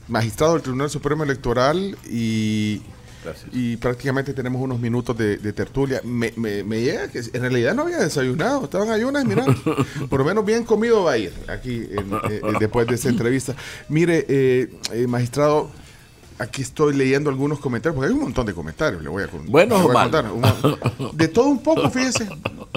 Speaker 2: magistrado del Tribunal Supremo Electoral y,
Speaker 3: Gracias.
Speaker 2: y prácticamente tenemos unos minutos de, de tertulia. Me, me- me llega que en realidad no había desayunado, estaban ayunas, mira. Por lo menos bien comido va a ir aquí en- eh, eh, después de esta entrevista. Mire, eh, eh, magistrado, aquí estoy leyendo algunos comentarios, porque hay un montón de comentarios, le voy a,
Speaker 3: ¿Buenos
Speaker 2: le voy a contar. Un- de todo un poco, fíjese,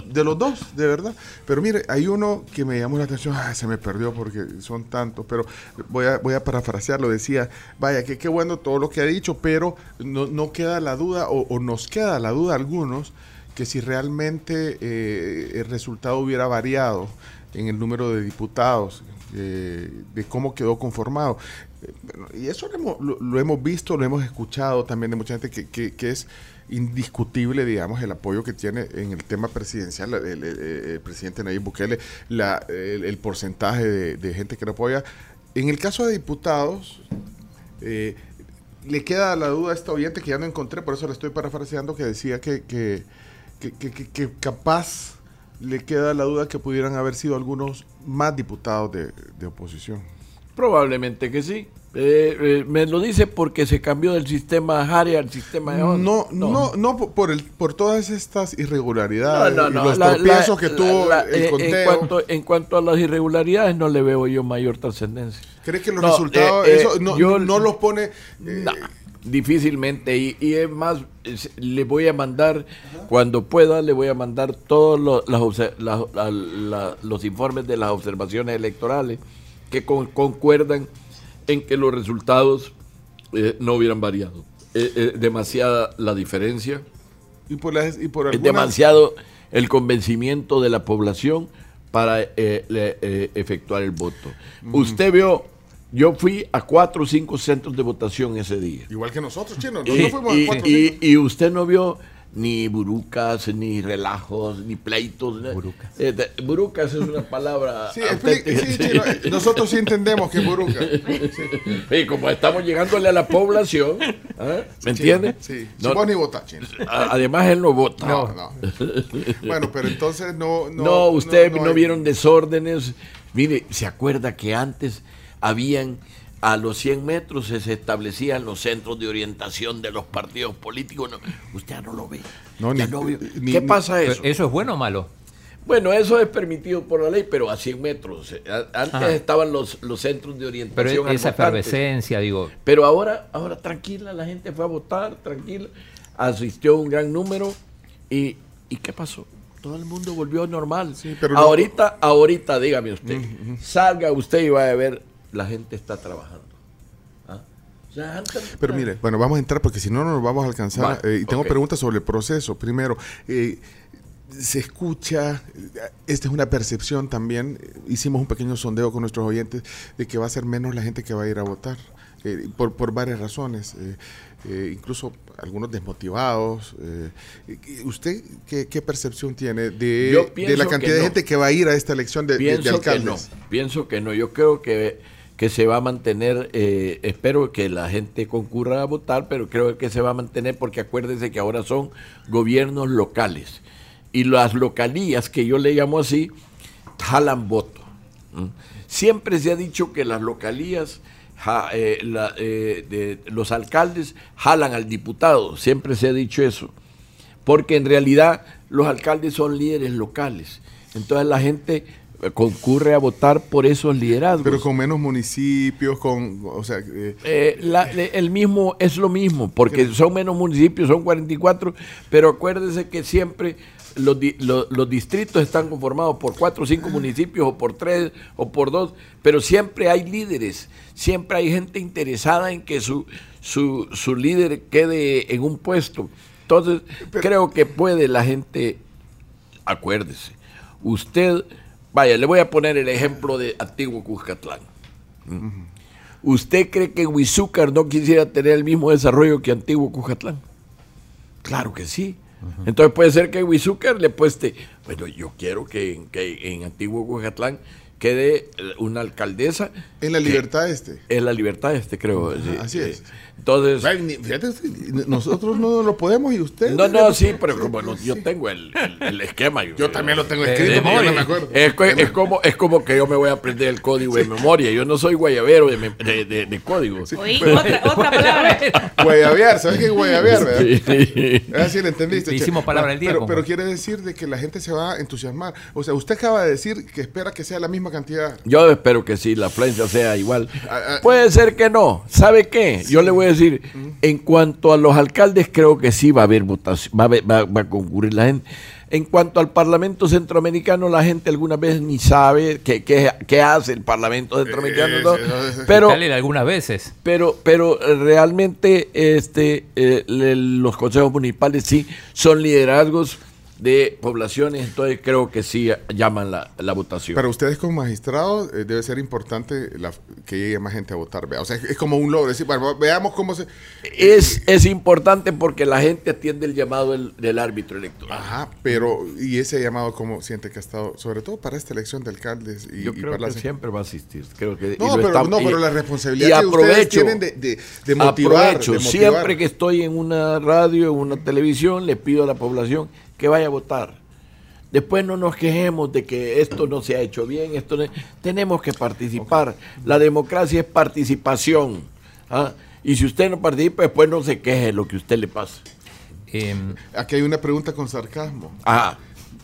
Speaker 2: de los dos, de verdad. Pero mire, hay uno que me llamó la atención, ah, se me perdió porque son tantos, pero voy a, voy a parafrasearlo, decía, vaya, que qué bueno todo lo que ha dicho, pero no, no queda la duda, o, o nos queda la duda a algunos, que si realmente eh, el resultado hubiera variado en el número de diputados, eh, de cómo quedó conformado. Y eso lo hemos, lo- hemos visto, lo hemos escuchado también de mucha gente que, que- es indiscutible, digamos, el apoyo que tiene en el tema presidencial el, presidente Nayib Bukele, el, porcentaje de, gente que lo apoya. En el caso de diputados, eh, le queda la duda a esta oyente que ya no encontré, por eso le estoy parafraseando, que decía que- que- que capaz le queda la duda que pudieran haber sido algunos más diputados de, de oposición.
Speaker 3: Probablemente que sí. Eh, eh, me lo dice porque se cambió del sistema Harry al sistema de Honda.
Speaker 2: No, no, no, por- por, el, por todas estas irregularidades
Speaker 3: no,
Speaker 2: y
Speaker 3: no.
Speaker 2: los
Speaker 3: la-
Speaker 2: tropiezos
Speaker 3: la-
Speaker 2: que tuvo el
Speaker 3: eh,
Speaker 2: conteo.
Speaker 3: En cuanto, en cuanto a las irregularidades, no le veo yo mayor trascendencia.
Speaker 2: ¿Crees que los resultados,
Speaker 3: eh,
Speaker 2: eso no,
Speaker 3: yo-
Speaker 2: no los pone...
Speaker 3: difícilmente. Y, y es más, es- le voy a mandar, cuando pueda, le voy a mandar todos los, las los informes de las observaciones electorales que con- concuerdan en que los resultados eh, no hubieran variado. Eh, eh, demasiada la diferencia
Speaker 2: Y por, las, y por
Speaker 3: Es
Speaker 2: algunas-
Speaker 3: demasiado el convencimiento de la población para eh, le- efectuar el voto. Usted vio, yo fui a cuatro o cinco centros de votación ese día.
Speaker 2: Igual que nosotros, chino.
Speaker 3: Y,
Speaker 2: Nosotros fuimos a cuatro,
Speaker 3: y- y usted no vio ni burucas, ni relajos, ni pleitos.
Speaker 4: Burucas.
Speaker 3: Eh, de- burucas es una palabra.
Speaker 2: Sí, explique-
Speaker 3: auténtica,
Speaker 2: sí,
Speaker 3: sí.
Speaker 2: chino, eh, nosotros sí entendemos que es buruca.
Speaker 3: Y como estamos llegándole a la población, ¿ah? ¿me entiende?
Speaker 2: Sí,
Speaker 3: No-
Speaker 2: si vos ni votás, chino.
Speaker 3: además, él no vota.
Speaker 2: No, no. Bueno, pero entonces no...
Speaker 3: No,
Speaker 2: No,
Speaker 3: ustedes no,
Speaker 2: hay-
Speaker 3: vieron desórdenes. Mire, ¿se acuerda que antes habían, a los 100 metros se establecían los centros de orientación de los partidos políticos? No, usted ya no lo ve.
Speaker 2: No,
Speaker 3: Ya
Speaker 2: ni-
Speaker 3: no vio.
Speaker 2: ni-
Speaker 3: ¿Qué pasa
Speaker 4: Pero
Speaker 3: eso?
Speaker 4: ¿Eso es bueno o malo?
Speaker 3: Bueno, eso es permitido por la ley, pero a 100 metros. Eh, Antes
Speaker 4: Ajá.
Speaker 3: estaban los, los centros de
Speaker 4: Pero
Speaker 3: orientación. al
Speaker 4: esa
Speaker 3: votante.
Speaker 4: efervescencia, digo,
Speaker 3: Pero ahora, ahora tranquila, la gente fue a votar, tranquila. Asistió un gran número. ¿Y, ¿y qué pasó? Todo el mundo volvió normal.
Speaker 2: Sí, pero no-
Speaker 3: ahorita, ahorita, dígame usted, salga usted y vaya a ver, la gente está trabajando. ¿Ah?
Speaker 2: Pero mire, bueno, vamos a entrar porque si no, no nos vamos a alcanzar. Eh, y tengo preguntas sobre el proceso. Primero, eh, se escucha, esta es una percepción también, hicimos un pequeño sondeo con nuestros oyentes de que va a ser menos la gente que va a ir a votar, eh, por, por varias razones, eh, eh, incluso algunos desmotivados. ¿Usted qué, qué percepción tiene de,
Speaker 3: pienso
Speaker 2: la cantidad de gente que va a ir a esta elección de, de- de
Speaker 3: pienso que no,
Speaker 2: alcaldes?
Speaker 3: pienso que no. Yo creo que, que se va a mantener, eh, espero que la gente concurra a votar, pero creo que se va a mantener porque acuérdense que ahora son gobiernos locales. Y las localías, que yo le llamo así, jalan voto. Siempre se ha dicho que las localías, eh, eh, los alcaldes jalan al diputado, siempre se ha dicho eso porque en realidad los alcaldes son líderes locales. Entonces la gente concurre a votar por esos liderazgos.
Speaker 2: Pero con menos municipios, con, o sea, eh,
Speaker 3: Eh, la- el mismo es lo mismo, porque son menos municipios, son 44, pero acuérdense que siempre los, di- lo- los distritos están conformados por cuatro o cinco municipios, o por tres, o por dos, pero siempre hay líderes, siempre hay gente interesada en que su, su, su líder quede en un puesto. Entonces, creo que puede la gente, acuérdese, usted, vaya, le voy a poner el ejemplo de Antiguo Cuscatlán. ¿Usted cree que Huizúcar no quisiera tener el mismo desarrollo que Antiguo Cujatlán? Claro que sí. Entonces puede ser que Huizúcar le pueste, bueno, yo quiero que, en- que en Antiguo Cujatlán quede eh, una alcaldesa.
Speaker 2: en la
Speaker 3: que
Speaker 2: libertad este.
Speaker 3: Es la libertad este, creo. sí,
Speaker 2: así
Speaker 3: sí.
Speaker 2: es.
Speaker 3: Entonces,
Speaker 2: Fíjate, nosotros no lo podemos y usted.
Speaker 3: no, no, sí, pero como no- yo tengo el, el- el esquema.
Speaker 2: Yo también lo tengo
Speaker 4: De-
Speaker 2: escrito,
Speaker 4: de
Speaker 2: pero yo no me
Speaker 4: memoria.
Speaker 2: acuerdo.
Speaker 3: Es, co- es como, es como que yo me voy a aprender el código de memoria. Yo no soy guayabero de, de, de- de código.
Speaker 6: Oí, otra, otra palabra.
Speaker 2: Guayabear, ¿sabes qué es guayabear, verdad?
Speaker 3: Sí.
Speaker 2: Así lo entendiste.
Speaker 4: Hicimos palabra del día,
Speaker 2: Pero, pero quiere decir de que la gente se va a entusiasmar. O sea, usted acaba de decir que espera que sea la misma cantidad.
Speaker 3: Yo espero que sí, la afluencia sea igual.
Speaker 2: Ah, ah.
Speaker 3: Puede ser que no. ¿Sabe qué? Yo le voy a decir, en cuanto a los alcaldes, creo que sí va a haber votación, va a, haber- va- va a concurrir la gente. En cuanto al Parlamento Centroamericano, la gente algunas veces ni sabe qué, qué- qué hace el Parlamento Centroamericano.
Speaker 2: Eh,
Speaker 3: ¿no?
Speaker 2: sí, no, sí.
Speaker 3: Pero,
Speaker 4: algunas veces.
Speaker 3: pero, pero realmente este, eh, le- los consejos municipales sí son liderazgos de poblaciones, entonces creo que sí llaman la, la votación.
Speaker 2: Para ustedes como magistrados eh, debe ser importante la- que llegue más gente a votar. vea. O sea, es, es como un logro. Decir, bueno, veamos cómo se...
Speaker 3: Es, es importante porque la gente atiende el llamado del, del árbitro electoral.
Speaker 2: Ajá, pero... ¿Y ese llamado cómo siente que ha estado? Sobre todo para esta elección de alcaldes y,
Speaker 3: Yo
Speaker 2: y
Speaker 3: creo
Speaker 2: para
Speaker 3: que
Speaker 2: las-
Speaker 3: siempre va a asistir. Creo que, y
Speaker 2: No, pero,
Speaker 3: estamos-
Speaker 2: no,
Speaker 3: y-
Speaker 2: pero la
Speaker 3: y
Speaker 2: responsabilidad que ustedes
Speaker 3: aprovecho,
Speaker 2: tienen de, de, de motivar.
Speaker 3: aprovecho.
Speaker 2: de motivar.
Speaker 3: Siempre que estoy en una radio, en una televisión, le pido a la población que vaya a votar. Después no nos quejemos de que esto no se ha hecho bien, esto no- tenemos que participar. La democracia es participación. ¿ah? Y si usted no participa, después no se queje de lo que a usted le pasa.
Speaker 4: Em,
Speaker 2: Aquí hay una pregunta con sarcasmo.
Speaker 3: Ah,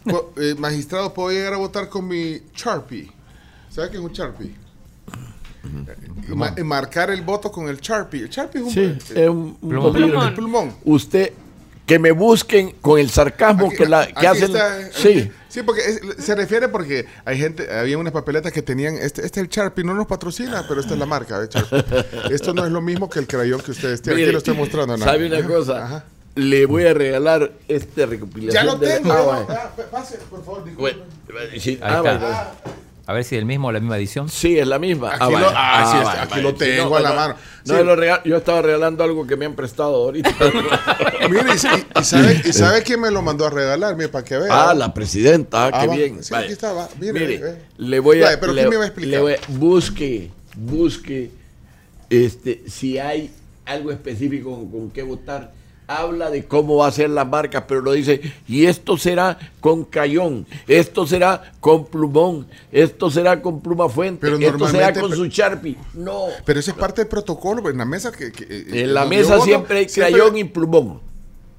Speaker 2: Po- eh, magistrado, ¿puedo llegar a votar con mi Sharpie? ¿Sabe qué es un Sharpie? Eh, ma- eh, marcar el voto con el Sharpie. El Sharpie es un,
Speaker 3: sí,
Speaker 2: eh,
Speaker 3: es un, un
Speaker 4: Plumón.
Speaker 2: pulmón.
Speaker 3: Usted, que me busquen con el sarcasmo
Speaker 2: Aquí-
Speaker 3: que, la, que hacen.
Speaker 2: está,
Speaker 3: sí.
Speaker 2: Sí, porque es- se refiere porque hay gente, había unas papeletas que tenían, este, este es el Sharpie, no nos patrocina, pero esta es la marca de Sharpie. Esto no es lo mismo que el crayón que ustedes tienen.
Speaker 3: Mire,
Speaker 2: Aquí lo estoy mostrando. ¿no?
Speaker 3: ¿Sabe una cosa?
Speaker 2: ajá.
Speaker 3: le voy a regalar este recopilación.
Speaker 2: Ya lo
Speaker 3: de-
Speaker 2: tengo.
Speaker 3: Ah,
Speaker 2: lo-
Speaker 3: vaya.
Speaker 2: ah, pase, por favor.
Speaker 3: Bueno, sí, ah.
Speaker 4: A ver si el mismo o la misma edición.
Speaker 3: Sí, es la misma.
Speaker 2: Aquí lo- ah, sí, está, aquí lo
Speaker 3: sí,
Speaker 2: tengo a la mano.
Speaker 3: No,
Speaker 2: Sí.
Speaker 3: lo rega- yo estaba regalando algo que me han prestado ahorita.
Speaker 2: Mire, y, y- sabe, y sabe quién me lo mandó a regalar, mire, para que vea.
Speaker 3: ah, la presidenta, ah,
Speaker 2: Ah,
Speaker 3: qué
Speaker 2: va.
Speaker 3: bien.
Speaker 2: Sí, aquí está, va. Mire,
Speaker 3: le voy a.
Speaker 2: Pero
Speaker 3: le-
Speaker 2: ¿quién me va a explicar?
Speaker 3: le voy a- busque, busque, este, si hay algo específico con, con qué votar. Habla de cómo va a ser la marca, pero lo dice, y esto será con crayón, esto será con plumón, esto será con pluma fuente,
Speaker 2: Pero
Speaker 3: esto será con su Sharpie. No,
Speaker 2: Pero eso es parte del protocolo, en la mesa que... que- eh,
Speaker 3: En la
Speaker 2: donde
Speaker 3: mesa siempre hay
Speaker 2: siempre-
Speaker 3: crayón y plumón.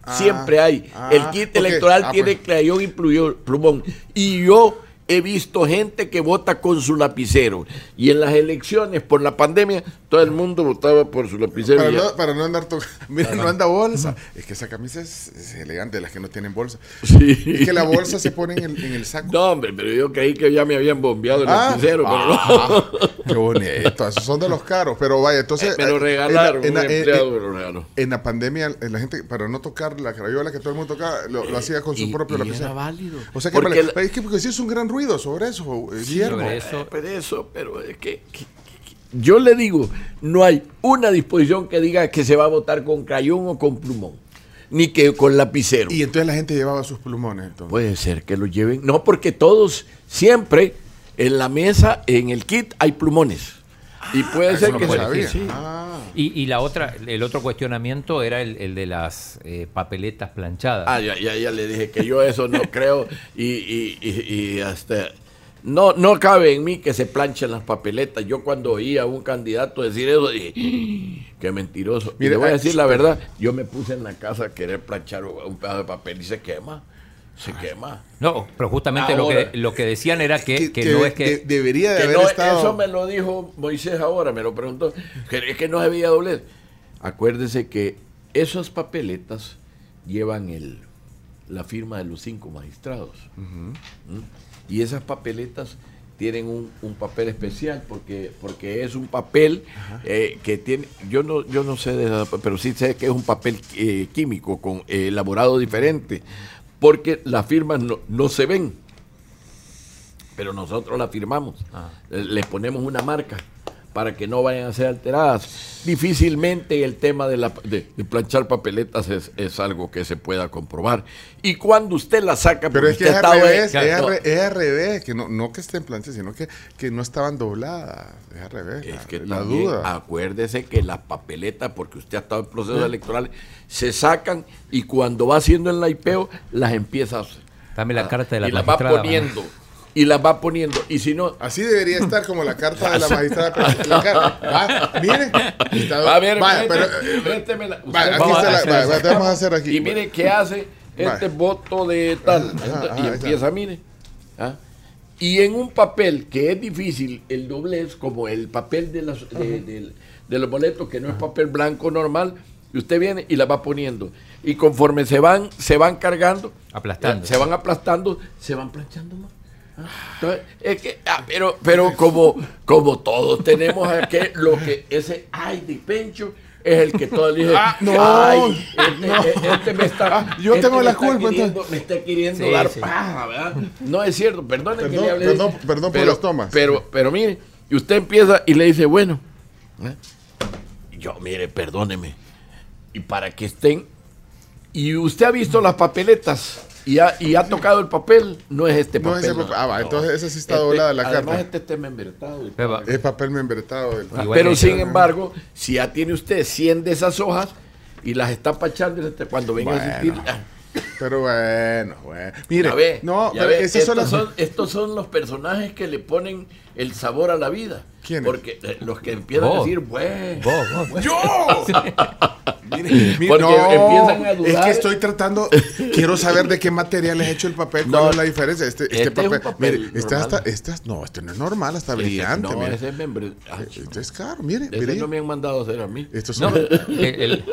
Speaker 2: Ah,
Speaker 3: siempre hay.
Speaker 2: ah,
Speaker 3: el kit electoral
Speaker 2: Ah,
Speaker 3: tiene
Speaker 2: pues.
Speaker 3: crayón y plumón. Y yo he visto gente que vota con su lapicero. Y en las elecciones, por la pandemia, todo el mundo votaba por su lapicero.
Speaker 2: Para no, para no andar tocando. Mira, no anda bolsa. Es que esa camisa es, es elegante, las que no tienen bolsa.
Speaker 3: Sí.
Speaker 2: Es que la bolsa se pone en el, en el saco.
Speaker 3: No, hombre, pero yo creí que ya me habían bombeado el
Speaker 2: Ah,
Speaker 3: lapicero. pero no.
Speaker 2: ah, qué bonito. Esos son de los caros. Pero vaya, entonces.
Speaker 3: me lo
Speaker 2: eh,
Speaker 3: regalaron,
Speaker 2: en la-
Speaker 3: un
Speaker 2: en la-
Speaker 3: empleado
Speaker 2: en-
Speaker 3: me lo regaló.
Speaker 2: En la pandemia, eh, la gente, para no tocar la crayola que todo el mundo tocaba, lo, lo hacía con su
Speaker 3: Y-
Speaker 2: propio
Speaker 3: y
Speaker 2: lapicero.
Speaker 3: era válido.
Speaker 2: O sea que,
Speaker 3: Porque la-
Speaker 2: es que porque sí es un gran ruido sobre eso, eh, Guillermo.
Speaker 4: sobre eso.
Speaker 3: Eh, pero eso, pero es que- yo le digo, no hay una disposición que diga que se va a votar con crayón o con plumón, ni que con lapicero.
Speaker 2: Y entonces la gente llevaba sus plumones. Entonces.
Speaker 3: Puede ser que lo lleven, no porque todos siempre en la mesa, en el kit hay plumones. y puede
Speaker 2: Ah, Eso
Speaker 3: ser que sí.
Speaker 2: Ah.
Speaker 4: Y, y la otra, el otro cuestionamiento era el, el de las eh, papeletas planchadas.
Speaker 3: Ah, ya, ya, ya le dije que yo eso no creo y, y, y- y hasta no, no cabe en mí que se planchen las papeletas. Yo cuando oí a un candidato decir eso dije, "Ah, qué mentiroso. y
Speaker 2: Mire,
Speaker 3: le voy a
Speaker 2: ah,
Speaker 3: decir la verdad, yo me puse en la casa a querer planchar un pedazo de papel y se quema, se quema.
Speaker 4: No, pero justamente lo que, lo que decían era que,
Speaker 2: Que,
Speaker 4: que
Speaker 2: que
Speaker 4: no es que...
Speaker 2: de- debería de
Speaker 3: Que
Speaker 2: haber
Speaker 3: no,
Speaker 2: estado.
Speaker 3: Eso me lo dijo Moisés ahora, me lo preguntó. Es que no había doblez. Acuérdese que esas papeletas llevan el, la firma de los cinco magistrados. ¿Mm? Y esas papeletas tienen un, un papel especial porque, porque es un papel eh, que tiene, yo no, yo no sé de pero sí sé que es un papel eh, químico con eh, elaborado diferente, porque las firmas no, no se ven pero nosotros la firmamos. Eh, Le ponemos una marca para que no vayan a ser alteradas. Difícilmente el tema de, la, de, de planchar papeletas es, es algo que se pueda comprobar. Y cuando usted la saca,
Speaker 2: Pero
Speaker 3: porque
Speaker 2: es que
Speaker 3: usted
Speaker 2: es al revés, es,
Speaker 3: No,
Speaker 2: es al revés, que no, no que estén planchas, sino que, que no estaban dobladas. Es al revés.
Speaker 3: es
Speaker 2: la,
Speaker 3: que
Speaker 2: la
Speaker 3: también
Speaker 2: duda.
Speaker 3: acuérdese que las papeletas, porque usted ha estado en procesos electorales, se sacan y cuando va haciendo el naipeo, las empieza a
Speaker 4: Dame la carta de la
Speaker 3: y las va poniendo. Y las va poniendo. Y si no,
Speaker 2: Así debería estar como la carta de la magistrada. la carta. Va, mire. Está-
Speaker 3: Va,
Speaker 2: vaya, pero, eh, vaya, aquí está la, vaya, vamos a hacer aquí.
Speaker 3: Y mire qué hace este voto de tal.
Speaker 2: Ajá,
Speaker 3: Entonces,
Speaker 2: ajá,
Speaker 3: y empieza, mire. ¿ah? Y en un papel que es difícil, el doblez, como el papel de, las, de, de- de los boletos, que no es papel blanco normal, y usted viene y la va poniendo. Y conforme se van, se van cargando,
Speaker 4: Aplastando.
Speaker 3: se van aplastando, se van planchando más. Entonces, es que, ah, pero, pero como, como todos tenemos aquel, lo que ese ay de pencho es el que todo dice,
Speaker 2: Ah, no.
Speaker 3: ay, este, este me está,
Speaker 2: Ah, yo
Speaker 3: este
Speaker 2: tengo
Speaker 3: me
Speaker 2: la
Speaker 3: está
Speaker 2: culpa,
Speaker 3: queriendo- me está queriendo
Speaker 4: Sí,
Speaker 3: dar
Speaker 4: sí.
Speaker 3: paja, ¿verdad? No es cierto, perdone que
Speaker 2: Perdón,
Speaker 3: le hable.
Speaker 2: perdón, perdón por
Speaker 3: pero,
Speaker 2: las tomas.
Speaker 3: Pero, pero mire, y usted empieza y le dice, bueno, ¿eh? yo, mire, perdóneme, y para que estén, y usted ha visto las papeletas y ha, y ha tocado el papel, no es este
Speaker 2: No
Speaker 3: papel.
Speaker 2: es ese papel. Ah, va, entonces esa sí está
Speaker 3: Este-
Speaker 2: doblada la
Speaker 3: además,
Speaker 2: carta.
Speaker 3: este está membretado
Speaker 2: Es papel membretado.
Speaker 4: Igual
Speaker 3: pero sin embargo, si ya tiene usted 100 de esas hojas y las está pachando, cuando venga a
Speaker 2: Bueno.
Speaker 3: asistir, ah,
Speaker 2: Pero bueno, bueno. Mire,
Speaker 3: ya ve,
Speaker 2: no,
Speaker 3: ya
Speaker 2: pero
Speaker 3: ve,
Speaker 2: esas son
Speaker 3: estos,
Speaker 2: las.
Speaker 3: son, estos son los personajes que le ponen el sabor a la vida.
Speaker 2: ¿Quiénes?
Speaker 3: Porque eh, los que empiezan a decir, bueno,
Speaker 4: Vos, vos.
Speaker 2: ¡Yo! Mire, mire,
Speaker 3: Porque
Speaker 2: no,
Speaker 3: empiezan a
Speaker 2: Es
Speaker 3: dudar.
Speaker 2: que estoy tratando. Quiero saber de qué material es hecho el papel. ¿Cuál
Speaker 3: No,
Speaker 2: es la diferencia? Este, este,
Speaker 3: este es
Speaker 2: papel.
Speaker 3: papel
Speaker 2: mire, este hasta, este no, este no es normal, está brillante.
Speaker 3: no,
Speaker 2: mire.
Speaker 3: ese es membre- ay,
Speaker 2: Este es caro, mire. mire.
Speaker 3: no me han mandado a hacer a mí.
Speaker 2: Estos
Speaker 4: No,
Speaker 2: son.
Speaker 4: el- el-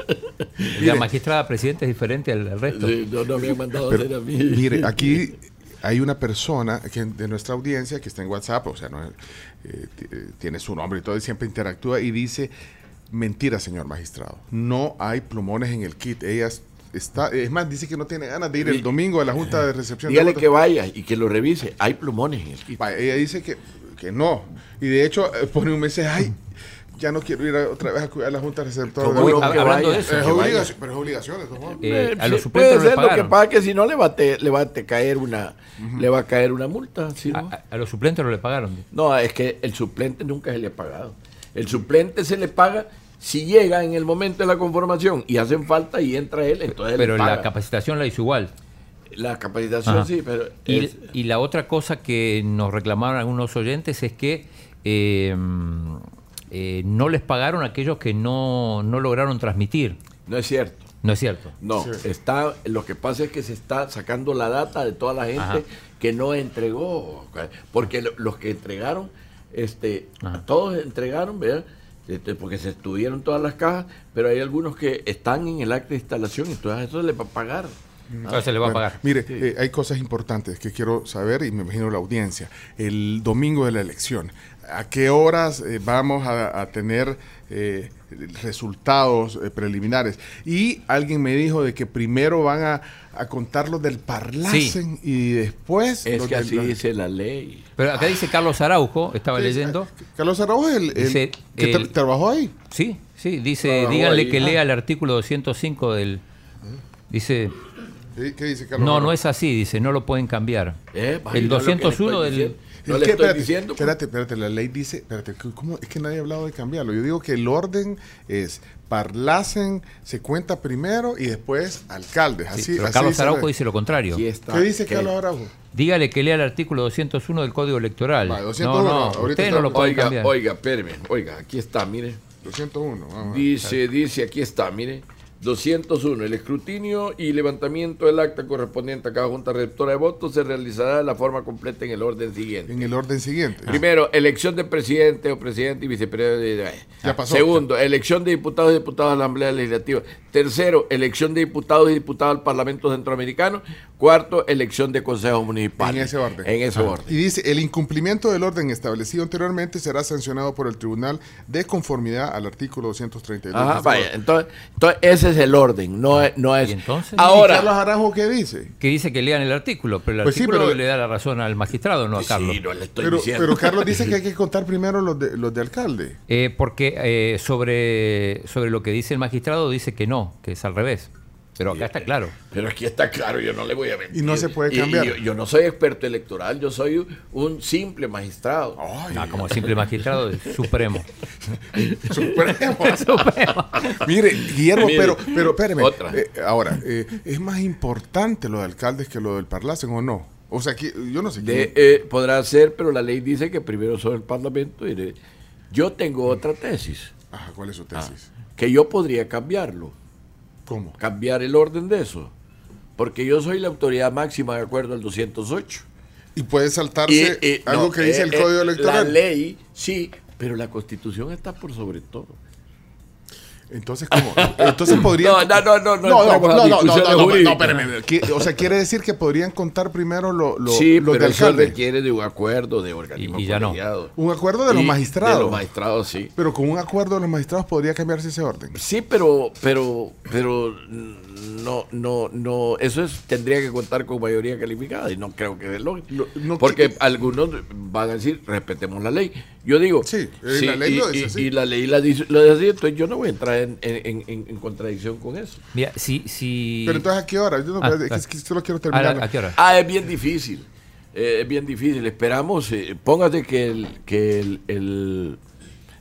Speaker 4: la magistrada presidente es diferente al, al resto.
Speaker 3: Sí, no, no me han mandado a
Speaker 2: Pero,
Speaker 3: hacer a mí.
Speaker 2: Mire, aquí hay una persona que, de nuestra audiencia que está en WhatsApp, o sea, no, eh, eh, tiene su nombre y todo, y siempre interactúa y dice, mentira, señor magistrado, no hay plumones en el kit. Ella es está, es más, dice que no tiene ganas de ir el domingo a la Junta de Recepción.
Speaker 3: Dígale que vaya y que lo revise. Hay plumones en el kit.
Speaker 2: Ella dice que, que no. Y de hecho eh, pone un mensaje, ay, ya no quiero ir a- otra vez a cuidar la Junta Receptora. de
Speaker 3: ¿Cómo
Speaker 2: Votos".
Speaker 3: no?
Speaker 4: hab-
Speaker 3: que
Speaker 4: hablando de eso,
Speaker 2: Es obligación, pero es modos.
Speaker 4: eh, a
Speaker 3: Sí,
Speaker 4: los
Speaker 3: puede
Speaker 4: suplentes no
Speaker 3: ser lo que pasa que si no le va a, te- le va a te caer una le va a caer una multa si
Speaker 4: A,
Speaker 3: no?
Speaker 4: a- a los suplentes no le pagaron.
Speaker 3: no es que el suplente nunca se le ha pagado el suplente se le paga si llega en el momento de la conformación y hacen falta y entra él entonces
Speaker 4: Pero
Speaker 3: le
Speaker 4: la capacitación la hizo igual.
Speaker 3: la capacitación
Speaker 4: Ajá.
Speaker 3: sí pero
Speaker 4: Y,
Speaker 3: es-
Speaker 4: y la otra cosa que nos reclamaron algunos oyentes es que eh, eh, no les pagaron a aquellos que no, no lograron transmitir.
Speaker 3: no es cierto
Speaker 4: No es cierto.
Speaker 3: No,
Speaker 2: Sí.
Speaker 3: está, lo que pasa es que se está sacando la data de toda la gente
Speaker 4: Ajá.
Speaker 3: que no entregó, porque lo- los que entregaron, este,
Speaker 4: Ajá.
Speaker 3: todos entregaron, ¿verdad? Este, porque se estuvieron todas las cajas, pero hay algunos que están en el acta de instalación, entonces eso se les va a pagar.
Speaker 4: Ahora se le va
Speaker 2: Bueno,
Speaker 4: a pagar.
Speaker 2: Mire, eh, hay cosas importantes que quiero saber y me imagino la audiencia. El domingo de la elección, ¿a qué horas eh, vamos a, a tener eh, resultados eh, preliminares? Y alguien me dijo de que primero van a, a contar los del Parlacen y después...
Speaker 3: Es que
Speaker 2: del-
Speaker 3: así dice la ley.
Speaker 4: Pero acá dice Carlos Araujo, estaba
Speaker 2: Sí,
Speaker 4: leyendo.
Speaker 2: Carlos Araujo, el, el
Speaker 4: Dice,
Speaker 2: que
Speaker 4: el-
Speaker 2: trabajó ahí.
Speaker 4: Sí, sí, dice,
Speaker 3: Trabajó
Speaker 4: díganle
Speaker 3: ahí.
Speaker 4: que
Speaker 3: Ah.
Speaker 4: lea el artículo 205 del... Dice.
Speaker 2: ¿Qué dice Carlos
Speaker 4: no,
Speaker 2: Araujo?
Speaker 4: no es así, dice, no lo pueden cambiar.
Speaker 3: Eh,
Speaker 4: el
Speaker 3: no es lo que le
Speaker 4: 201
Speaker 3: estoy
Speaker 4: del...
Speaker 3: No
Speaker 2: Es
Speaker 3: le
Speaker 2: que,
Speaker 3: estoy
Speaker 2: espérate,
Speaker 3: diciendo. pues.
Speaker 2: Espérate, espérate, la ley dice, espérate, ¿cómo? Es que nadie ha hablado de cambiarlo. Yo digo que el orden es parlacen, se cuenta primero y después alcaldes.
Speaker 4: Sí,
Speaker 2: Así,
Speaker 4: pero
Speaker 2: así
Speaker 4: Carlos Araujo dice lo contrario.
Speaker 3: Está.
Speaker 2: ¿Qué dice
Speaker 3: que-
Speaker 2: Carlos Araujo?
Speaker 4: Dígale que lea el artículo 201 del Código Electoral.
Speaker 2: Va, 201,
Speaker 4: no, no,
Speaker 2: ahorita
Speaker 4: ustedes no lo pueden
Speaker 3: Oiga,
Speaker 4: cambiar.
Speaker 3: oiga, espéreme, oiga, aquí está, mire.
Speaker 2: 201. vamos.
Speaker 3: Dice, dice, aquí está, mire. 201. El escrutinio y levantamiento del acta correspondiente a cada junta receptora de votos se realizará de la forma completa en el orden siguiente.
Speaker 2: En el orden siguiente.
Speaker 3: Primero, elección de presidente o presidente y vicepresidente.
Speaker 2: Ya pasó.
Speaker 3: Segundo, elección de diputados y diputadas a la Asamblea Legislativa. Tercero, elección de diputados y diputadas al Parlamento Centroamericano. Cuarto, elección de consejos municipales.
Speaker 2: En ese orden.
Speaker 3: En ese orden.
Speaker 2: Y dice, el incumplimiento del orden establecido anteriormente será sancionado por el Tribunal de conformidad al artículo 232. de
Speaker 3: Ajá, vaya, entonces, entonces ese es el orden, no es, no es.
Speaker 4: ¿Y entonces?
Speaker 2: ¿Y Carlos
Speaker 3: Ahora,
Speaker 2: Araujo qué dice?
Speaker 4: Que dice que lean el artículo, pero el
Speaker 2: Pues sí,
Speaker 4: artículo
Speaker 2: pero-
Speaker 4: le da la razón al magistrado, no a Carlos.
Speaker 3: sí, no le estoy
Speaker 2: Pero,
Speaker 3: diciendo.
Speaker 2: pero Carlos dice que hay que contar primero los de, los de alcalde.
Speaker 4: Eh, porque eh, sobre, sobre lo que dice el magistrado dice que no, que es al revés. Pero acá está claro.
Speaker 3: Pero aquí está claro, yo no le voy a mentir.
Speaker 2: Y no se puede
Speaker 3: Y- y
Speaker 2: cambiar.
Speaker 3: yo, yo no soy experto electoral, yo soy un simple magistrado.
Speaker 4: Ah, como simple magistrado del Supremo.
Speaker 2: Supremo. Mire, Guillermo,
Speaker 3: Mire,
Speaker 2: pero, pero espéreme.
Speaker 3: otra.
Speaker 2: Eh, ahora, eh, ¿es más importante lo de alcaldes que lo del Parlacen o no? O sea, que, yo no sé
Speaker 3: De- eh, podrá ser, pero la ley dice que primero son el Parlamento. Y de- yo tengo otra tesis,
Speaker 2: Ajá, ¿cuál es su tesis?
Speaker 3: que yo podría cambiarlo,
Speaker 2: ¿Cómo?
Speaker 3: cambiar el orden de eso. Porque yo soy la autoridad máxima de acuerdo al 208.
Speaker 2: Y puede saltarse
Speaker 3: Y- y-
Speaker 2: algo
Speaker 3: no,
Speaker 2: que dice
Speaker 3: eh,
Speaker 2: el
Speaker 3: eh,
Speaker 2: Código Electoral.
Speaker 3: La ley, sí, pero la Constitución está por sobre todo.
Speaker 2: Entonces, ¿cómo? Entonces podrían...
Speaker 3: No, no, no, no, no
Speaker 2: no, no, no, no, no, no, no, no. ¿Qué- O sea, quiere decir que podrían contar primero lo- lo-
Speaker 3: sí,
Speaker 2: los de
Speaker 3: pero eso
Speaker 2: alcalde.
Speaker 3: requiere de un acuerdo de organismo
Speaker 4: Y- y ya no.
Speaker 2: Un acuerdo de los magistrados.
Speaker 3: De los magistrados, sí.
Speaker 2: Pero con un acuerdo de los magistrados podría cambiarse ese orden.
Speaker 3: Sí, pero, pero, pero mm, no, no, no, eso es, tendría que contar con mayoría calificada y no creo que es lógico.
Speaker 2: Lo- no
Speaker 3: Porque
Speaker 2: qui-
Speaker 3: algunos van a decir, respetemos la ley. Yo digo,
Speaker 2: Sí, eh, la ley
Speaker 3: y,
Speaker 2: lo dice
Speaker 3: y-
Speaker 2: así.
Speaker 3: y la ley la dice, lo dice así, entonces yo no voy a entrar en, en- en- en contradicción con eso.
Speaker 4: Mira, si, si...
Speaker 2: Pero entonces, ¿a qué hora? Yo no,
Speaker 4: Ah,
Speaker 2: es que-
Speaker 4: ah.
Speaker 2: solo quiero
Speaker 4: ¿A,
Speaker 2: terminar.
Speaker 4: la- a qué hora?
Speaker 3: Ah, es bien difícil. eh, es bien difícil. Esperamos, eh, póngase que el, que el, el-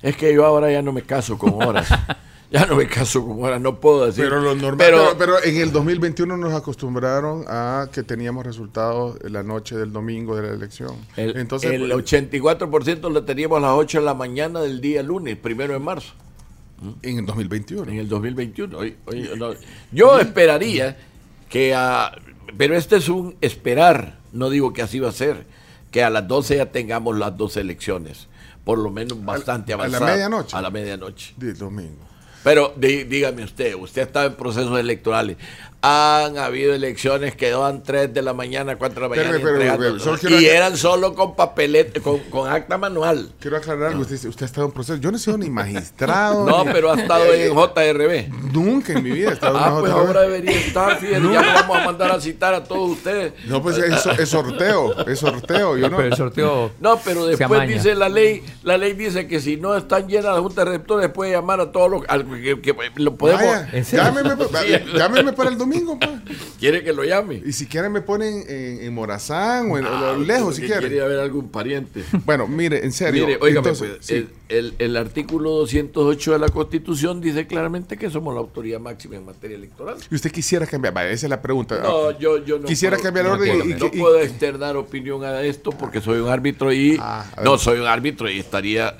Speaker 3: Es que yo ahora ya no me caso con horas. ya no me caso con horas, no puedo decir.
Speaker 2: Pero lo normal,
Speaker 3: Pero-
Speaker 2: pero, pero en el 2021 nos acostumbraron a que teníamos resultados la noche del domingo de la elección.
Speaker 3: El,
Speaker 2: Entonces,
Speaker 3: el
Speaker 2: pues,
Speaker 3: 84% lo teníamos a las 8 de la mañana del día lunes, primero de marzo,
Speaker 2: en el 2021.
Speaker 3: en el 2021. Hoy- hoy- no. Yo esperaría que a... Pero este es un esperar, no digo que así va a ser, que a las 12 ya tengamos las dos elecciones, por lo menos bastante
Speaker 2: a la
Speaker 3: avanzadas.
Speaker 2: medianoche.
Speaker 3: A la medianoche.
Speaker 2: Del domingo.
Speaker 3: Pero dí- dígame usted, usted está en procesos electorales. Han habido elecciones que daban 3 de la mañana, 4 de la mañana.
Speaker 2: Pero, pero,
Speaker 3: entregando-
Speaker 2: pero, solo quiero
Speaker 3: y
Speaker 2: aclarar-
Speaker 3: eran solo con papelet, con, con acta manual.
Speaker 2: Quiero aclarar algo. Usted, dice, usted ha estado en proceso. Yo no he sido ni magistrado.
Speaker 3: No,
Speaker 2: ni-
Speaker 3: pero ha estado en JRB.
Speaker 2: Nunca en mi vida he estado en
Speaker 3: Ah, pues
Speaker 2: JRB.
Speaker 3: ahora debería estar, fíjate, ya lo vamos a mandar a citar a todos ustedes.
Speaker 2: No, pues es, es sorteo. Es sorteo. Yo no.
Speaker 4: Pero el sorteo.
Speaker 3: No, pero después dice la ley, la ley dice que si no están llenas las juntas de receptores puede llamar a todos los al- que, que lo podemos
Speaker 2: Vaya,
Speaker 4: ¿En
Speaker 2: llámeme, pa- llámeme para el domingo, pues.
Speaker 3: quiere que lo llame.
Speaker 2: Y si quieren me ponen en, en Morazán o en
Speaker 3: Ah,
Speaker 2: o lejos, si
Speaker 3: que Quiere
Speaker 2: quieren.
Speaker 3: haber algún pariente.
Speaker 2: Bueno, mire, en serio.
Speaker 3: Mire, óigame,
Speaker 2: entonces,
Speaker 3: pues,
Speaker 2: sí.
Speaker 3: el, el- el artículo 208 de la Constitución dice claramente que somos la autoridad máxima en materia electoral.
Speaker 2: Y usted quisiera cambiar. Vaya, esa es la pregunta.
Speaker 3: No, yo, yo no
Speaker 2: Quisiera
Speaker 3: puedo-
Speaker 2: cambiar el
Speaker 3: no
Speaker 2: orden
Speaker 3: puedo-
Speaker 2: y-
Speaker 3: no
Speaker 2: y-
Speaker 3: puedo externar opinión a esto porque soy un árbitro y
Speaker 2: Ah,
Speaker 3: no soy un árbitro y estaría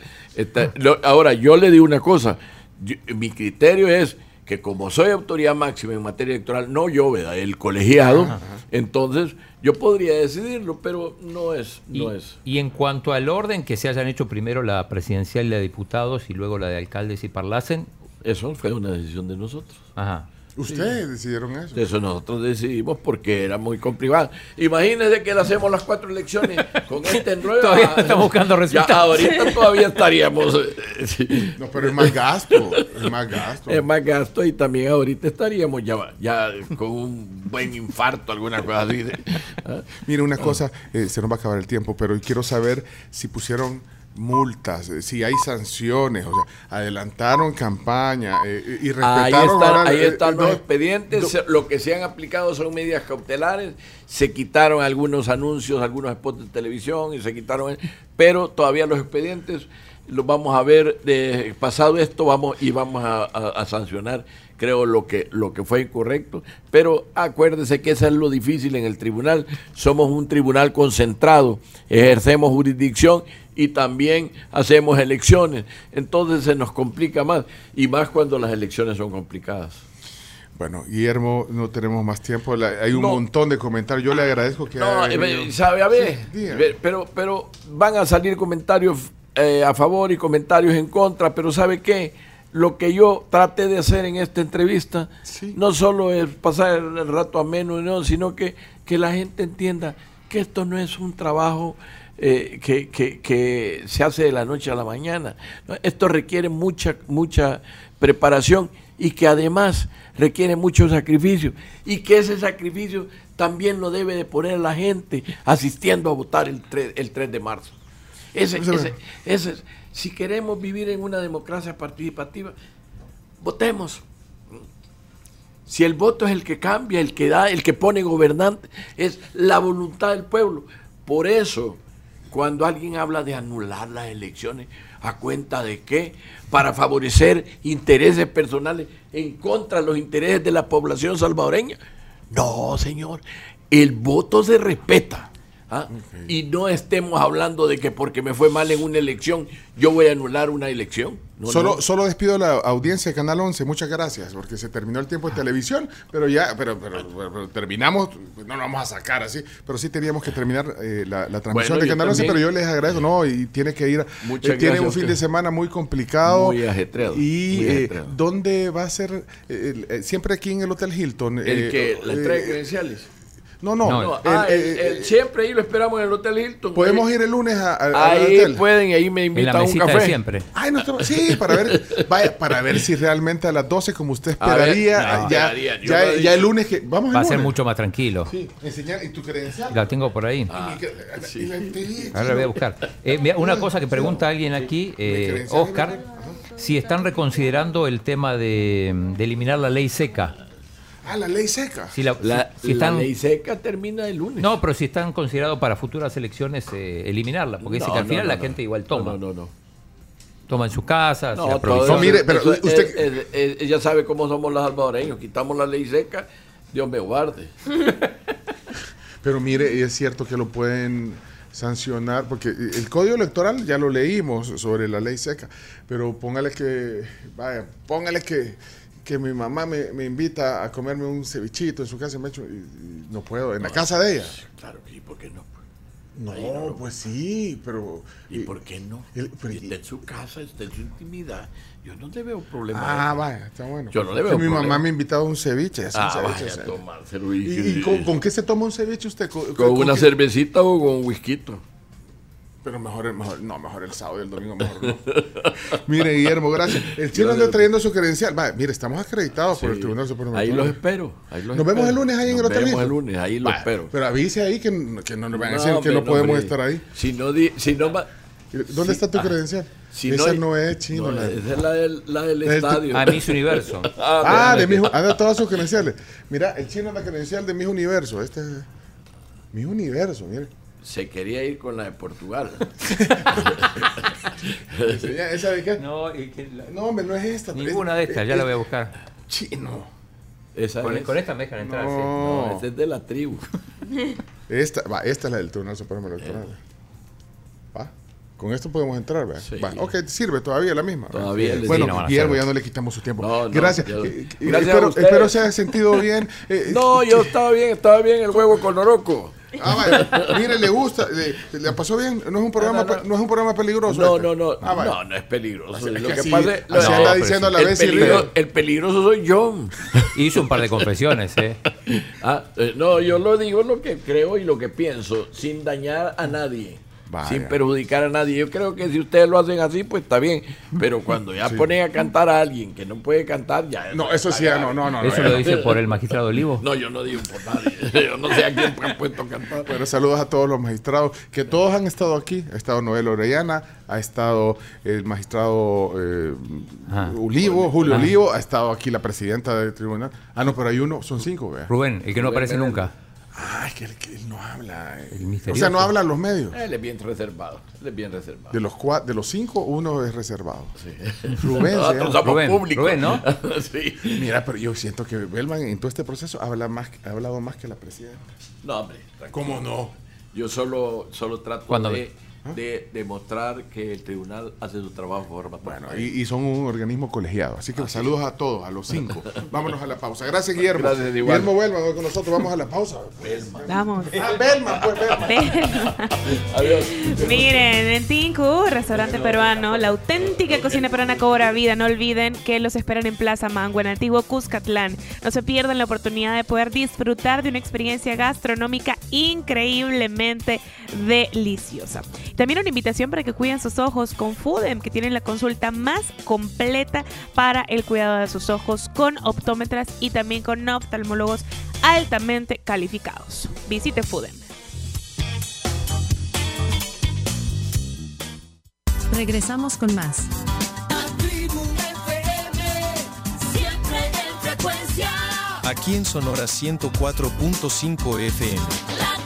Speaker 3: lo- ahora yo le digo una cosa yo- mi criterio es que como soy autoridad máxima en materia electoral no yo ¿verdad? el colegiado entonces yo podría decidirlo pero no es
Speaker 4: Y,
Speaker 3: no es
Speaker 4: y en cuanto al orden, que se hayan hecho primero la presidencial y la de diputados y luego la de alcaldes y parlacen.
Speaker 3: eso fue una decisión de nosotros
Speaker 4: Ajá.
Speaker 2: Ustedes decidieron eso.
Speaker 3: Eso nosotros decidimos porque era muy complicado. Imagínense que le hacemos las cuatro elecciones con este enrollo.
Speaker 4: Todavía estamos buscando
Speaker 3: Ya,
Speaker 4: resultados.
Speaker 3: ahorita todavía estaríamos. eh, sí.
Speaker 2: No, pero es más gasto. Es más gasto.
Speaker 3: Es más gasto y también ahorita estaríamos ya, ya con un buen infarto, alguna cosa así. ¿ah?
Speaker 2: Mire, una cosa, eh, se nos va a acabar el tiempo, pero quiero saber si pusieron multas, eh, si hay sanciones, o sea, adelantaron campaña eh, y
Speaker 3: Ahí
Speaker 2: respetaron.
Speaker 3: están,
Speaker 2: ahora,
Speaker 3: ahí
Speaker 2: eh,
Speaker 3: están
Speaker 2: no,
Speaker 3: los expedientes. Lo que se han aplicado son medidas cautelares. Se quitaron algunos anuncios, algunos spots de televisión y se quitaron. Pero todavía los expedientes los vamos a ver. De, pasado esto, vamos y vamos a, a- a sancionar, creo, lo que, lo que fue incorrecto. Pero acuérdese que eso es lo difícil en el tribunal. Somos un tribunal concentrado, ejercemos jurisdicción y también hacemos elecciones. Entonces se nos complica más. Y más cuando las elecciones son complicadas.
Speaker 2: Bueno, Guillermo, no tenemos más tiempo. la- hay un
Speaker 3: No.
Speaker 2: montón de comentarios. Yo le agradezco que
Speaker 3: No,
Speaker 2: haya
Speaker 3: eh, ve- sabe, a ver,
Speaker 2: Sí,
Speaker 3: pero, pero van a salir comentarios eh, a favor y comentarios en contra, pero ¿sabe qué? Lo que yo traté de hacer en esta entrevista
Speaker 2: Sí.
Speaker 3: no solo es pasar el rato ameno, no, sino que, que la gente entienda que esto no es un trabajo eh, que, que- que se hace de la noche a la mañana. Esto requiere mucha, mucha preparación y que además requiere mucho sacrificio y que ese sacrificio también lo debe de poner la gente asistiendo a votar el 3, el 3 de marzo. Ese,
Speaker 2: Ese-
Speaker 3: ese- ese es- si queremos vivir en una democracia participativa, votemos. Si el voto es el que cambia, el que da, el que pone gobernante, es la voluntad del pueblo. Por eso, cuando alguien habla de anular las elecciones, ¿a cuenta de qué? Para favorecer intereses personales en contra de los intereses de la población salvadoreña. No, señor. El voto se respeta. ¿Ah? Y no estemos hablando de que porque me fue mal en una elección, yo voy a anular una elección. No,
Speaker 2: solo,
Speaker 3: no.
Speaker 2: solo despido a la audiencia de Canal 11. Muchas gracias, porque se terminó el tiempo de televisión, pero ya, pero, pero, pero- pero terminamos, no lo vamos a sacar así, pero sí teníamos que terminar eh, la, la transmisión
Speaker 3: Bueno,
Speaker 2: de Canal 11,
Speaker 3: también.
Speaker 2: pero yo les agradezco, no, y tiene que ir,
Speaker 3: Muchas
Speaker 2: eh, tiene un fin de semana muy complicado.
Speaker 3: Muy ajetreado,
Speaker 2: Y
Speaker 3: muy
Speaker 2: eh. ¿dónde va a ser? eh, siempre aquí en el Hotel Hilton.
Speaker 3: El que la entrega de
Speaker 2: eh,
Speaker 3: credenciales.
Speaker 2: No, no,
Speaker 4: No,
Speaker 3: No,
Speaker 2: el-
Speaker 3: ah, el-
Speaker 2: eh,
Speaker 3: el- siempre ahí lo esperamos en el Hotel Hilton.
Speaker 2: podemos
Speaker 3: ahí,
Speaker 2: ir el lunes a- a- al
Speaker 3: Ahí
Speaker 2: hotel.
Speaker 3: pueden y ahí me invitan a un café.
Speaker 4: de siempre.
Speaker 2: Ay, no, sí, para ver, vaya, para ver si realmente a las 12, como usted
Speaker 3: ver,
Speaker 2: esperaría,
Speaker 3: no,
Speaker 2: ya, ya,
Speaker 3: he
Speaker 2: ya el lunes que. Vamos el
Speaker 4: Va a ser mucho más tranquilo.
Speaker 2: Sí, enseñar y tu credencial.
Speaker 4: La tengo por ahí.
Speaker 3: Ah,
Speaker 2: Y y la.
Speaker 4: Ahora la voy a buscar. Eh, mira, una cosa que pregunta alguien aquí, eh, Oscar, si están reconsiderando el tema de, de eliminar la ley seca.
Speaker 2: Ah, la ley seca.
Speaker 4: Si la-
Speaker 3: La,
Speaker 4: si- si
Speaker 3: la
Speaker 4: están,
Speaker 3: ley seca termina el lunes.
Speaker 4: no, pero si están considerados para futuras elecciones eh, eliminarla, porque dice
Speaker 3: No,
Speaker 4: que al
Speaker 3: no,
Speaker 4: final
Speaker 3: no,
Speaker 4: la
Speaker 3: no.
Speaker 4: gente igual toma.
Speaker 3: No, no, no.
Speaker 4: Toma en su casa,
Speaker 3: No,
Speaker 4: se
Speaker 3: todo
Speaker 4: aprovisiona.
Speaker 3: eso-
Speaker 2: No, mire, pero
Speaker 3: eso
Speaker 2: usted-
Speaker 3: es- ella sabe cómo somos los salvadoreños. Quitamos la ley seca, Dios me guarde.
Speaker 2: Pero mire, y es cierto que lo pueden sancionar, porque el código electoral ya lo leímos sobre la ley seca, pero póngale que, vaya, póngale que, que mi mamá me, me invita a comerme un cevichito en su casa y me echo, y- y no puedo, en la casa de ella.
Speaker 3: Claro sí, ¿por qué no?
Speaker 2: No, pues sí, pero.
Speaker 3: ¿Y por qué no?
Speaker 2: el- pero-
Speaker 3: está en su casa, está en su intimidad. Yo no le veo problema.
Speaker 2: Ah, vaya, está bueno.
Speaker 3: Yo no le veo
Speaker 2: Mi
Speaker 3: problema.
Speaker 2: mamá me ha invitado a un ceviche. es un
Speaker 3: Ah,
Speaker 2: ceviche,
Speaker 3: vaya a tomárselo. Y,
Speaker 2: ¿Y, y con, con qué se toma un ceviche usted? ¿Con,
Speaker 3: con una
Speaker 2: qué?
Speaker 3: cervecita o con un whisky.
Speaker 2: Pero mejor, el- mejor, no, mejor el sábado y el domingo, mejor no. mire, Guillermo, gracias. El chino anda trayendo su credencial. Mire, estamos acreditados por el Tribunal Supremo.
Speaker 3: Ahí los espero. ahí los
Speaker 2: Nos vemos el lunes ahí en el
Speaker 3: Nos
Speaker 2: Hotel
Speaker 3: vemos
Speaker 2: Hilton.
Speaker 3: el lunes, ahí los espero.
Speaker 2: Pero avise ahí que, que no nos van a
Speaker 3: No,
Speaker 2: decir que
Speaker 3: hombre,
Speaker 2: no podemos
Speaker 3: hombre.
Speaker 2: estar ahí.
Speaker 3: Si no, di- si no va-
Speaker 2: ¿Dónde está tu
Speaker 3: ah,
Speaker 2: credencial?
Speaker 3: si
Speaker 2: Esa
Speaker 3: hay-
Speaker 2: no, es chino.
Speaker 3: no,
Speaker 2: la-
Speaker 3: esa es la del, la estadio.
Speaker 4: Ah, Miss Universo.
Speaker 2: Ah, de
Speaker 3: déjame
Speaker 2: mis, anda todas sus credenciales. Mira, el chino anda credencial de mis universo. Este es mi universo, mire.
Speaker 3: Se quería ir con la de Portugal.
Speaker 2: Esa- ¿Esa de qué?
Speaker 4: No, y que la-
Speaker 2: No, hombre, no es esta.
Speaker 4: ninguna de estas, ya la voy a buscar.
Speaker 2: Chino.
Speaker 3: Esa
Speaker 4: Con,
Speaker 3: es.
Speaker 4: con esta me dejan entrar. sí.
Speaker 2: No.
Speaker 3: No, esa es de la tribu.
Speaker 2: Esta, va, esta es la del Tribunal Supremo Electoral. Va. Con esto podemos entrar, ¿verdad?
Speaker 3: Sí.
Speaker 2: Va, Ok, sirve todavía la misma.
Speaker 3: Todavía
Speaker 2: Bueno,
Speaker 4: Sí, no
Speaker 2: Guillermo, ya no le quitamos su tiempo.
Speaker 3: No, no,
Speaker 2: Gracias. Eh, eh,
Speaker 3: Gracias
Speaker 2: espero, espero se haya sentido bien. Eh,
Speaker 3: No, yo estaba bien, estaba bien el huevo con Oroco.
Speaker 2: Ah, vaya. Mire, le gusta, le, le pasó bien. No es un programa,
Speaker 3: No, no, no.
Speaker 2: pe- no es un programa peligroso.
Speaker 3: No,
Speaker 2: este.
Speaker 3: no, no.
Speaker 2: Ah, vaya.
Speaker 3: no, no es peligroso.
Speaker 2: Es
Speaker 3: lo
Speaker 2: que
Speaker 3: pasa es.
Speaker 2: así
Speaker 3: lo-
Speaker 2: anda
Speaker 4: pero
Speaker 2: diciendo a la
Speaker 3: el,
Speaker 2: vez y
Speaker 3: peligro-
Speaker 2: ríe.
Speaker 3: el peligroso soy yo.
Speaker 4: Hizo un par de confesiones, ¿eh?
Speaker 3: Ah, eh, no, yo lo digo lo que creo y lo que pienso, sin dañar a nadie.
Speaker 2: Vaya.
Speaker 3: Sin perjudicar a nadie. Yo creo que si ustedes lo hacen así, pues está bien. Pero cuando ya ponen a cantar a alguien que no puede cantar, ya.
Speaker 2: No, eso sí, ah, no, no, no.
Speaker 4: Eso
Speaker 2: no,
Speaker 4: lo dice por el magistrado Olivo.
Speaker 3: No, yo no digo por nadie. Yo no sé a quién han puesto a cantar.
Speaker 2: Bueno, saludos a todos los magistrados, que todos han estado aquí. Ha estado Noel Orellana, ha estado el magistrado eh,
Speaker 4: Ah.
Speaker 2: Olivo, Julio
Speaker 4: Ah.
Speaker 2: Olivo, ha estado aquí la presidenta del tribunal. Ah, no, pero hay uno, son cinco, vea.
Speaker 4: Rubén, el que no
Speaker 3: Rubén
Speaker 4: aparece nunca.
Speaker 2: Ay, que, él- que él no habla. eh.
Speaker 4: El
Speaker 2: o sea, no hablan los medios.
Speaker 3: Él es bien reservado. Él es bien reservado.
Speaker 2: De los, cua- de los cinco, uno es reservado. Rubén, se
Speaker 3: Nosotros
Speaker 2: llama.
Speaker 3: somos
Speaker 4: Rubén,
Speaker 3: públicos.
Speaker 4: Rubén, ¿no?
Speaker 3: sí.
Speaker 2: Mira, pero yo siento que Belman en todo este proceso habla más, ha hablado más que la presidenta.
Speaker 3: No, hombre. tranquilo.
Speaker 2: ¿Cómo no?
Speaker 3: Yo solo, solo trato
Speaker 4: Cuando-
Speaker 3: de, de demostrar que el tribunal hace su trabajo de forma
Speaker 2: Bueno, y, son un organismo colegiado. Así que saludos a todos, a los cinco. Vámonos a la pausa. Gracias, Guillermo.
Speaker 3: Gracias, igual.
Speaker 2: Guillermo Belman, hoy con nosotros. Vamos a la pausa.
Speaker 6: Vamos.
Speaker 2: Ah, Belman, pues Belman.
Speaker 3: Adiós.
Speaker 6: Miren, en Tinku, restaurante peruano, la auténtica cocina peruana cobra vida. No olviden que los esperan en Plaza Mango, en antiguo Cuscatlán. No se pierdan la oportunidad de poder disfrutar de una experiencia gastronómica increíblemente deliciosa. También una invitación para que cuiden sus ojos con Foodem, que tienen la consulta más completa para el cuidado de sus ojos con optómetras y también con oftalmólogos altamente calificados. Visite Foodem.
Speaker 7: Regresamos con más.
Speaker 1: Tribu FM, siempre en frecuencia.
Speaker 8: Aquí en Sonora 104.5 FM.
Speaker 1: La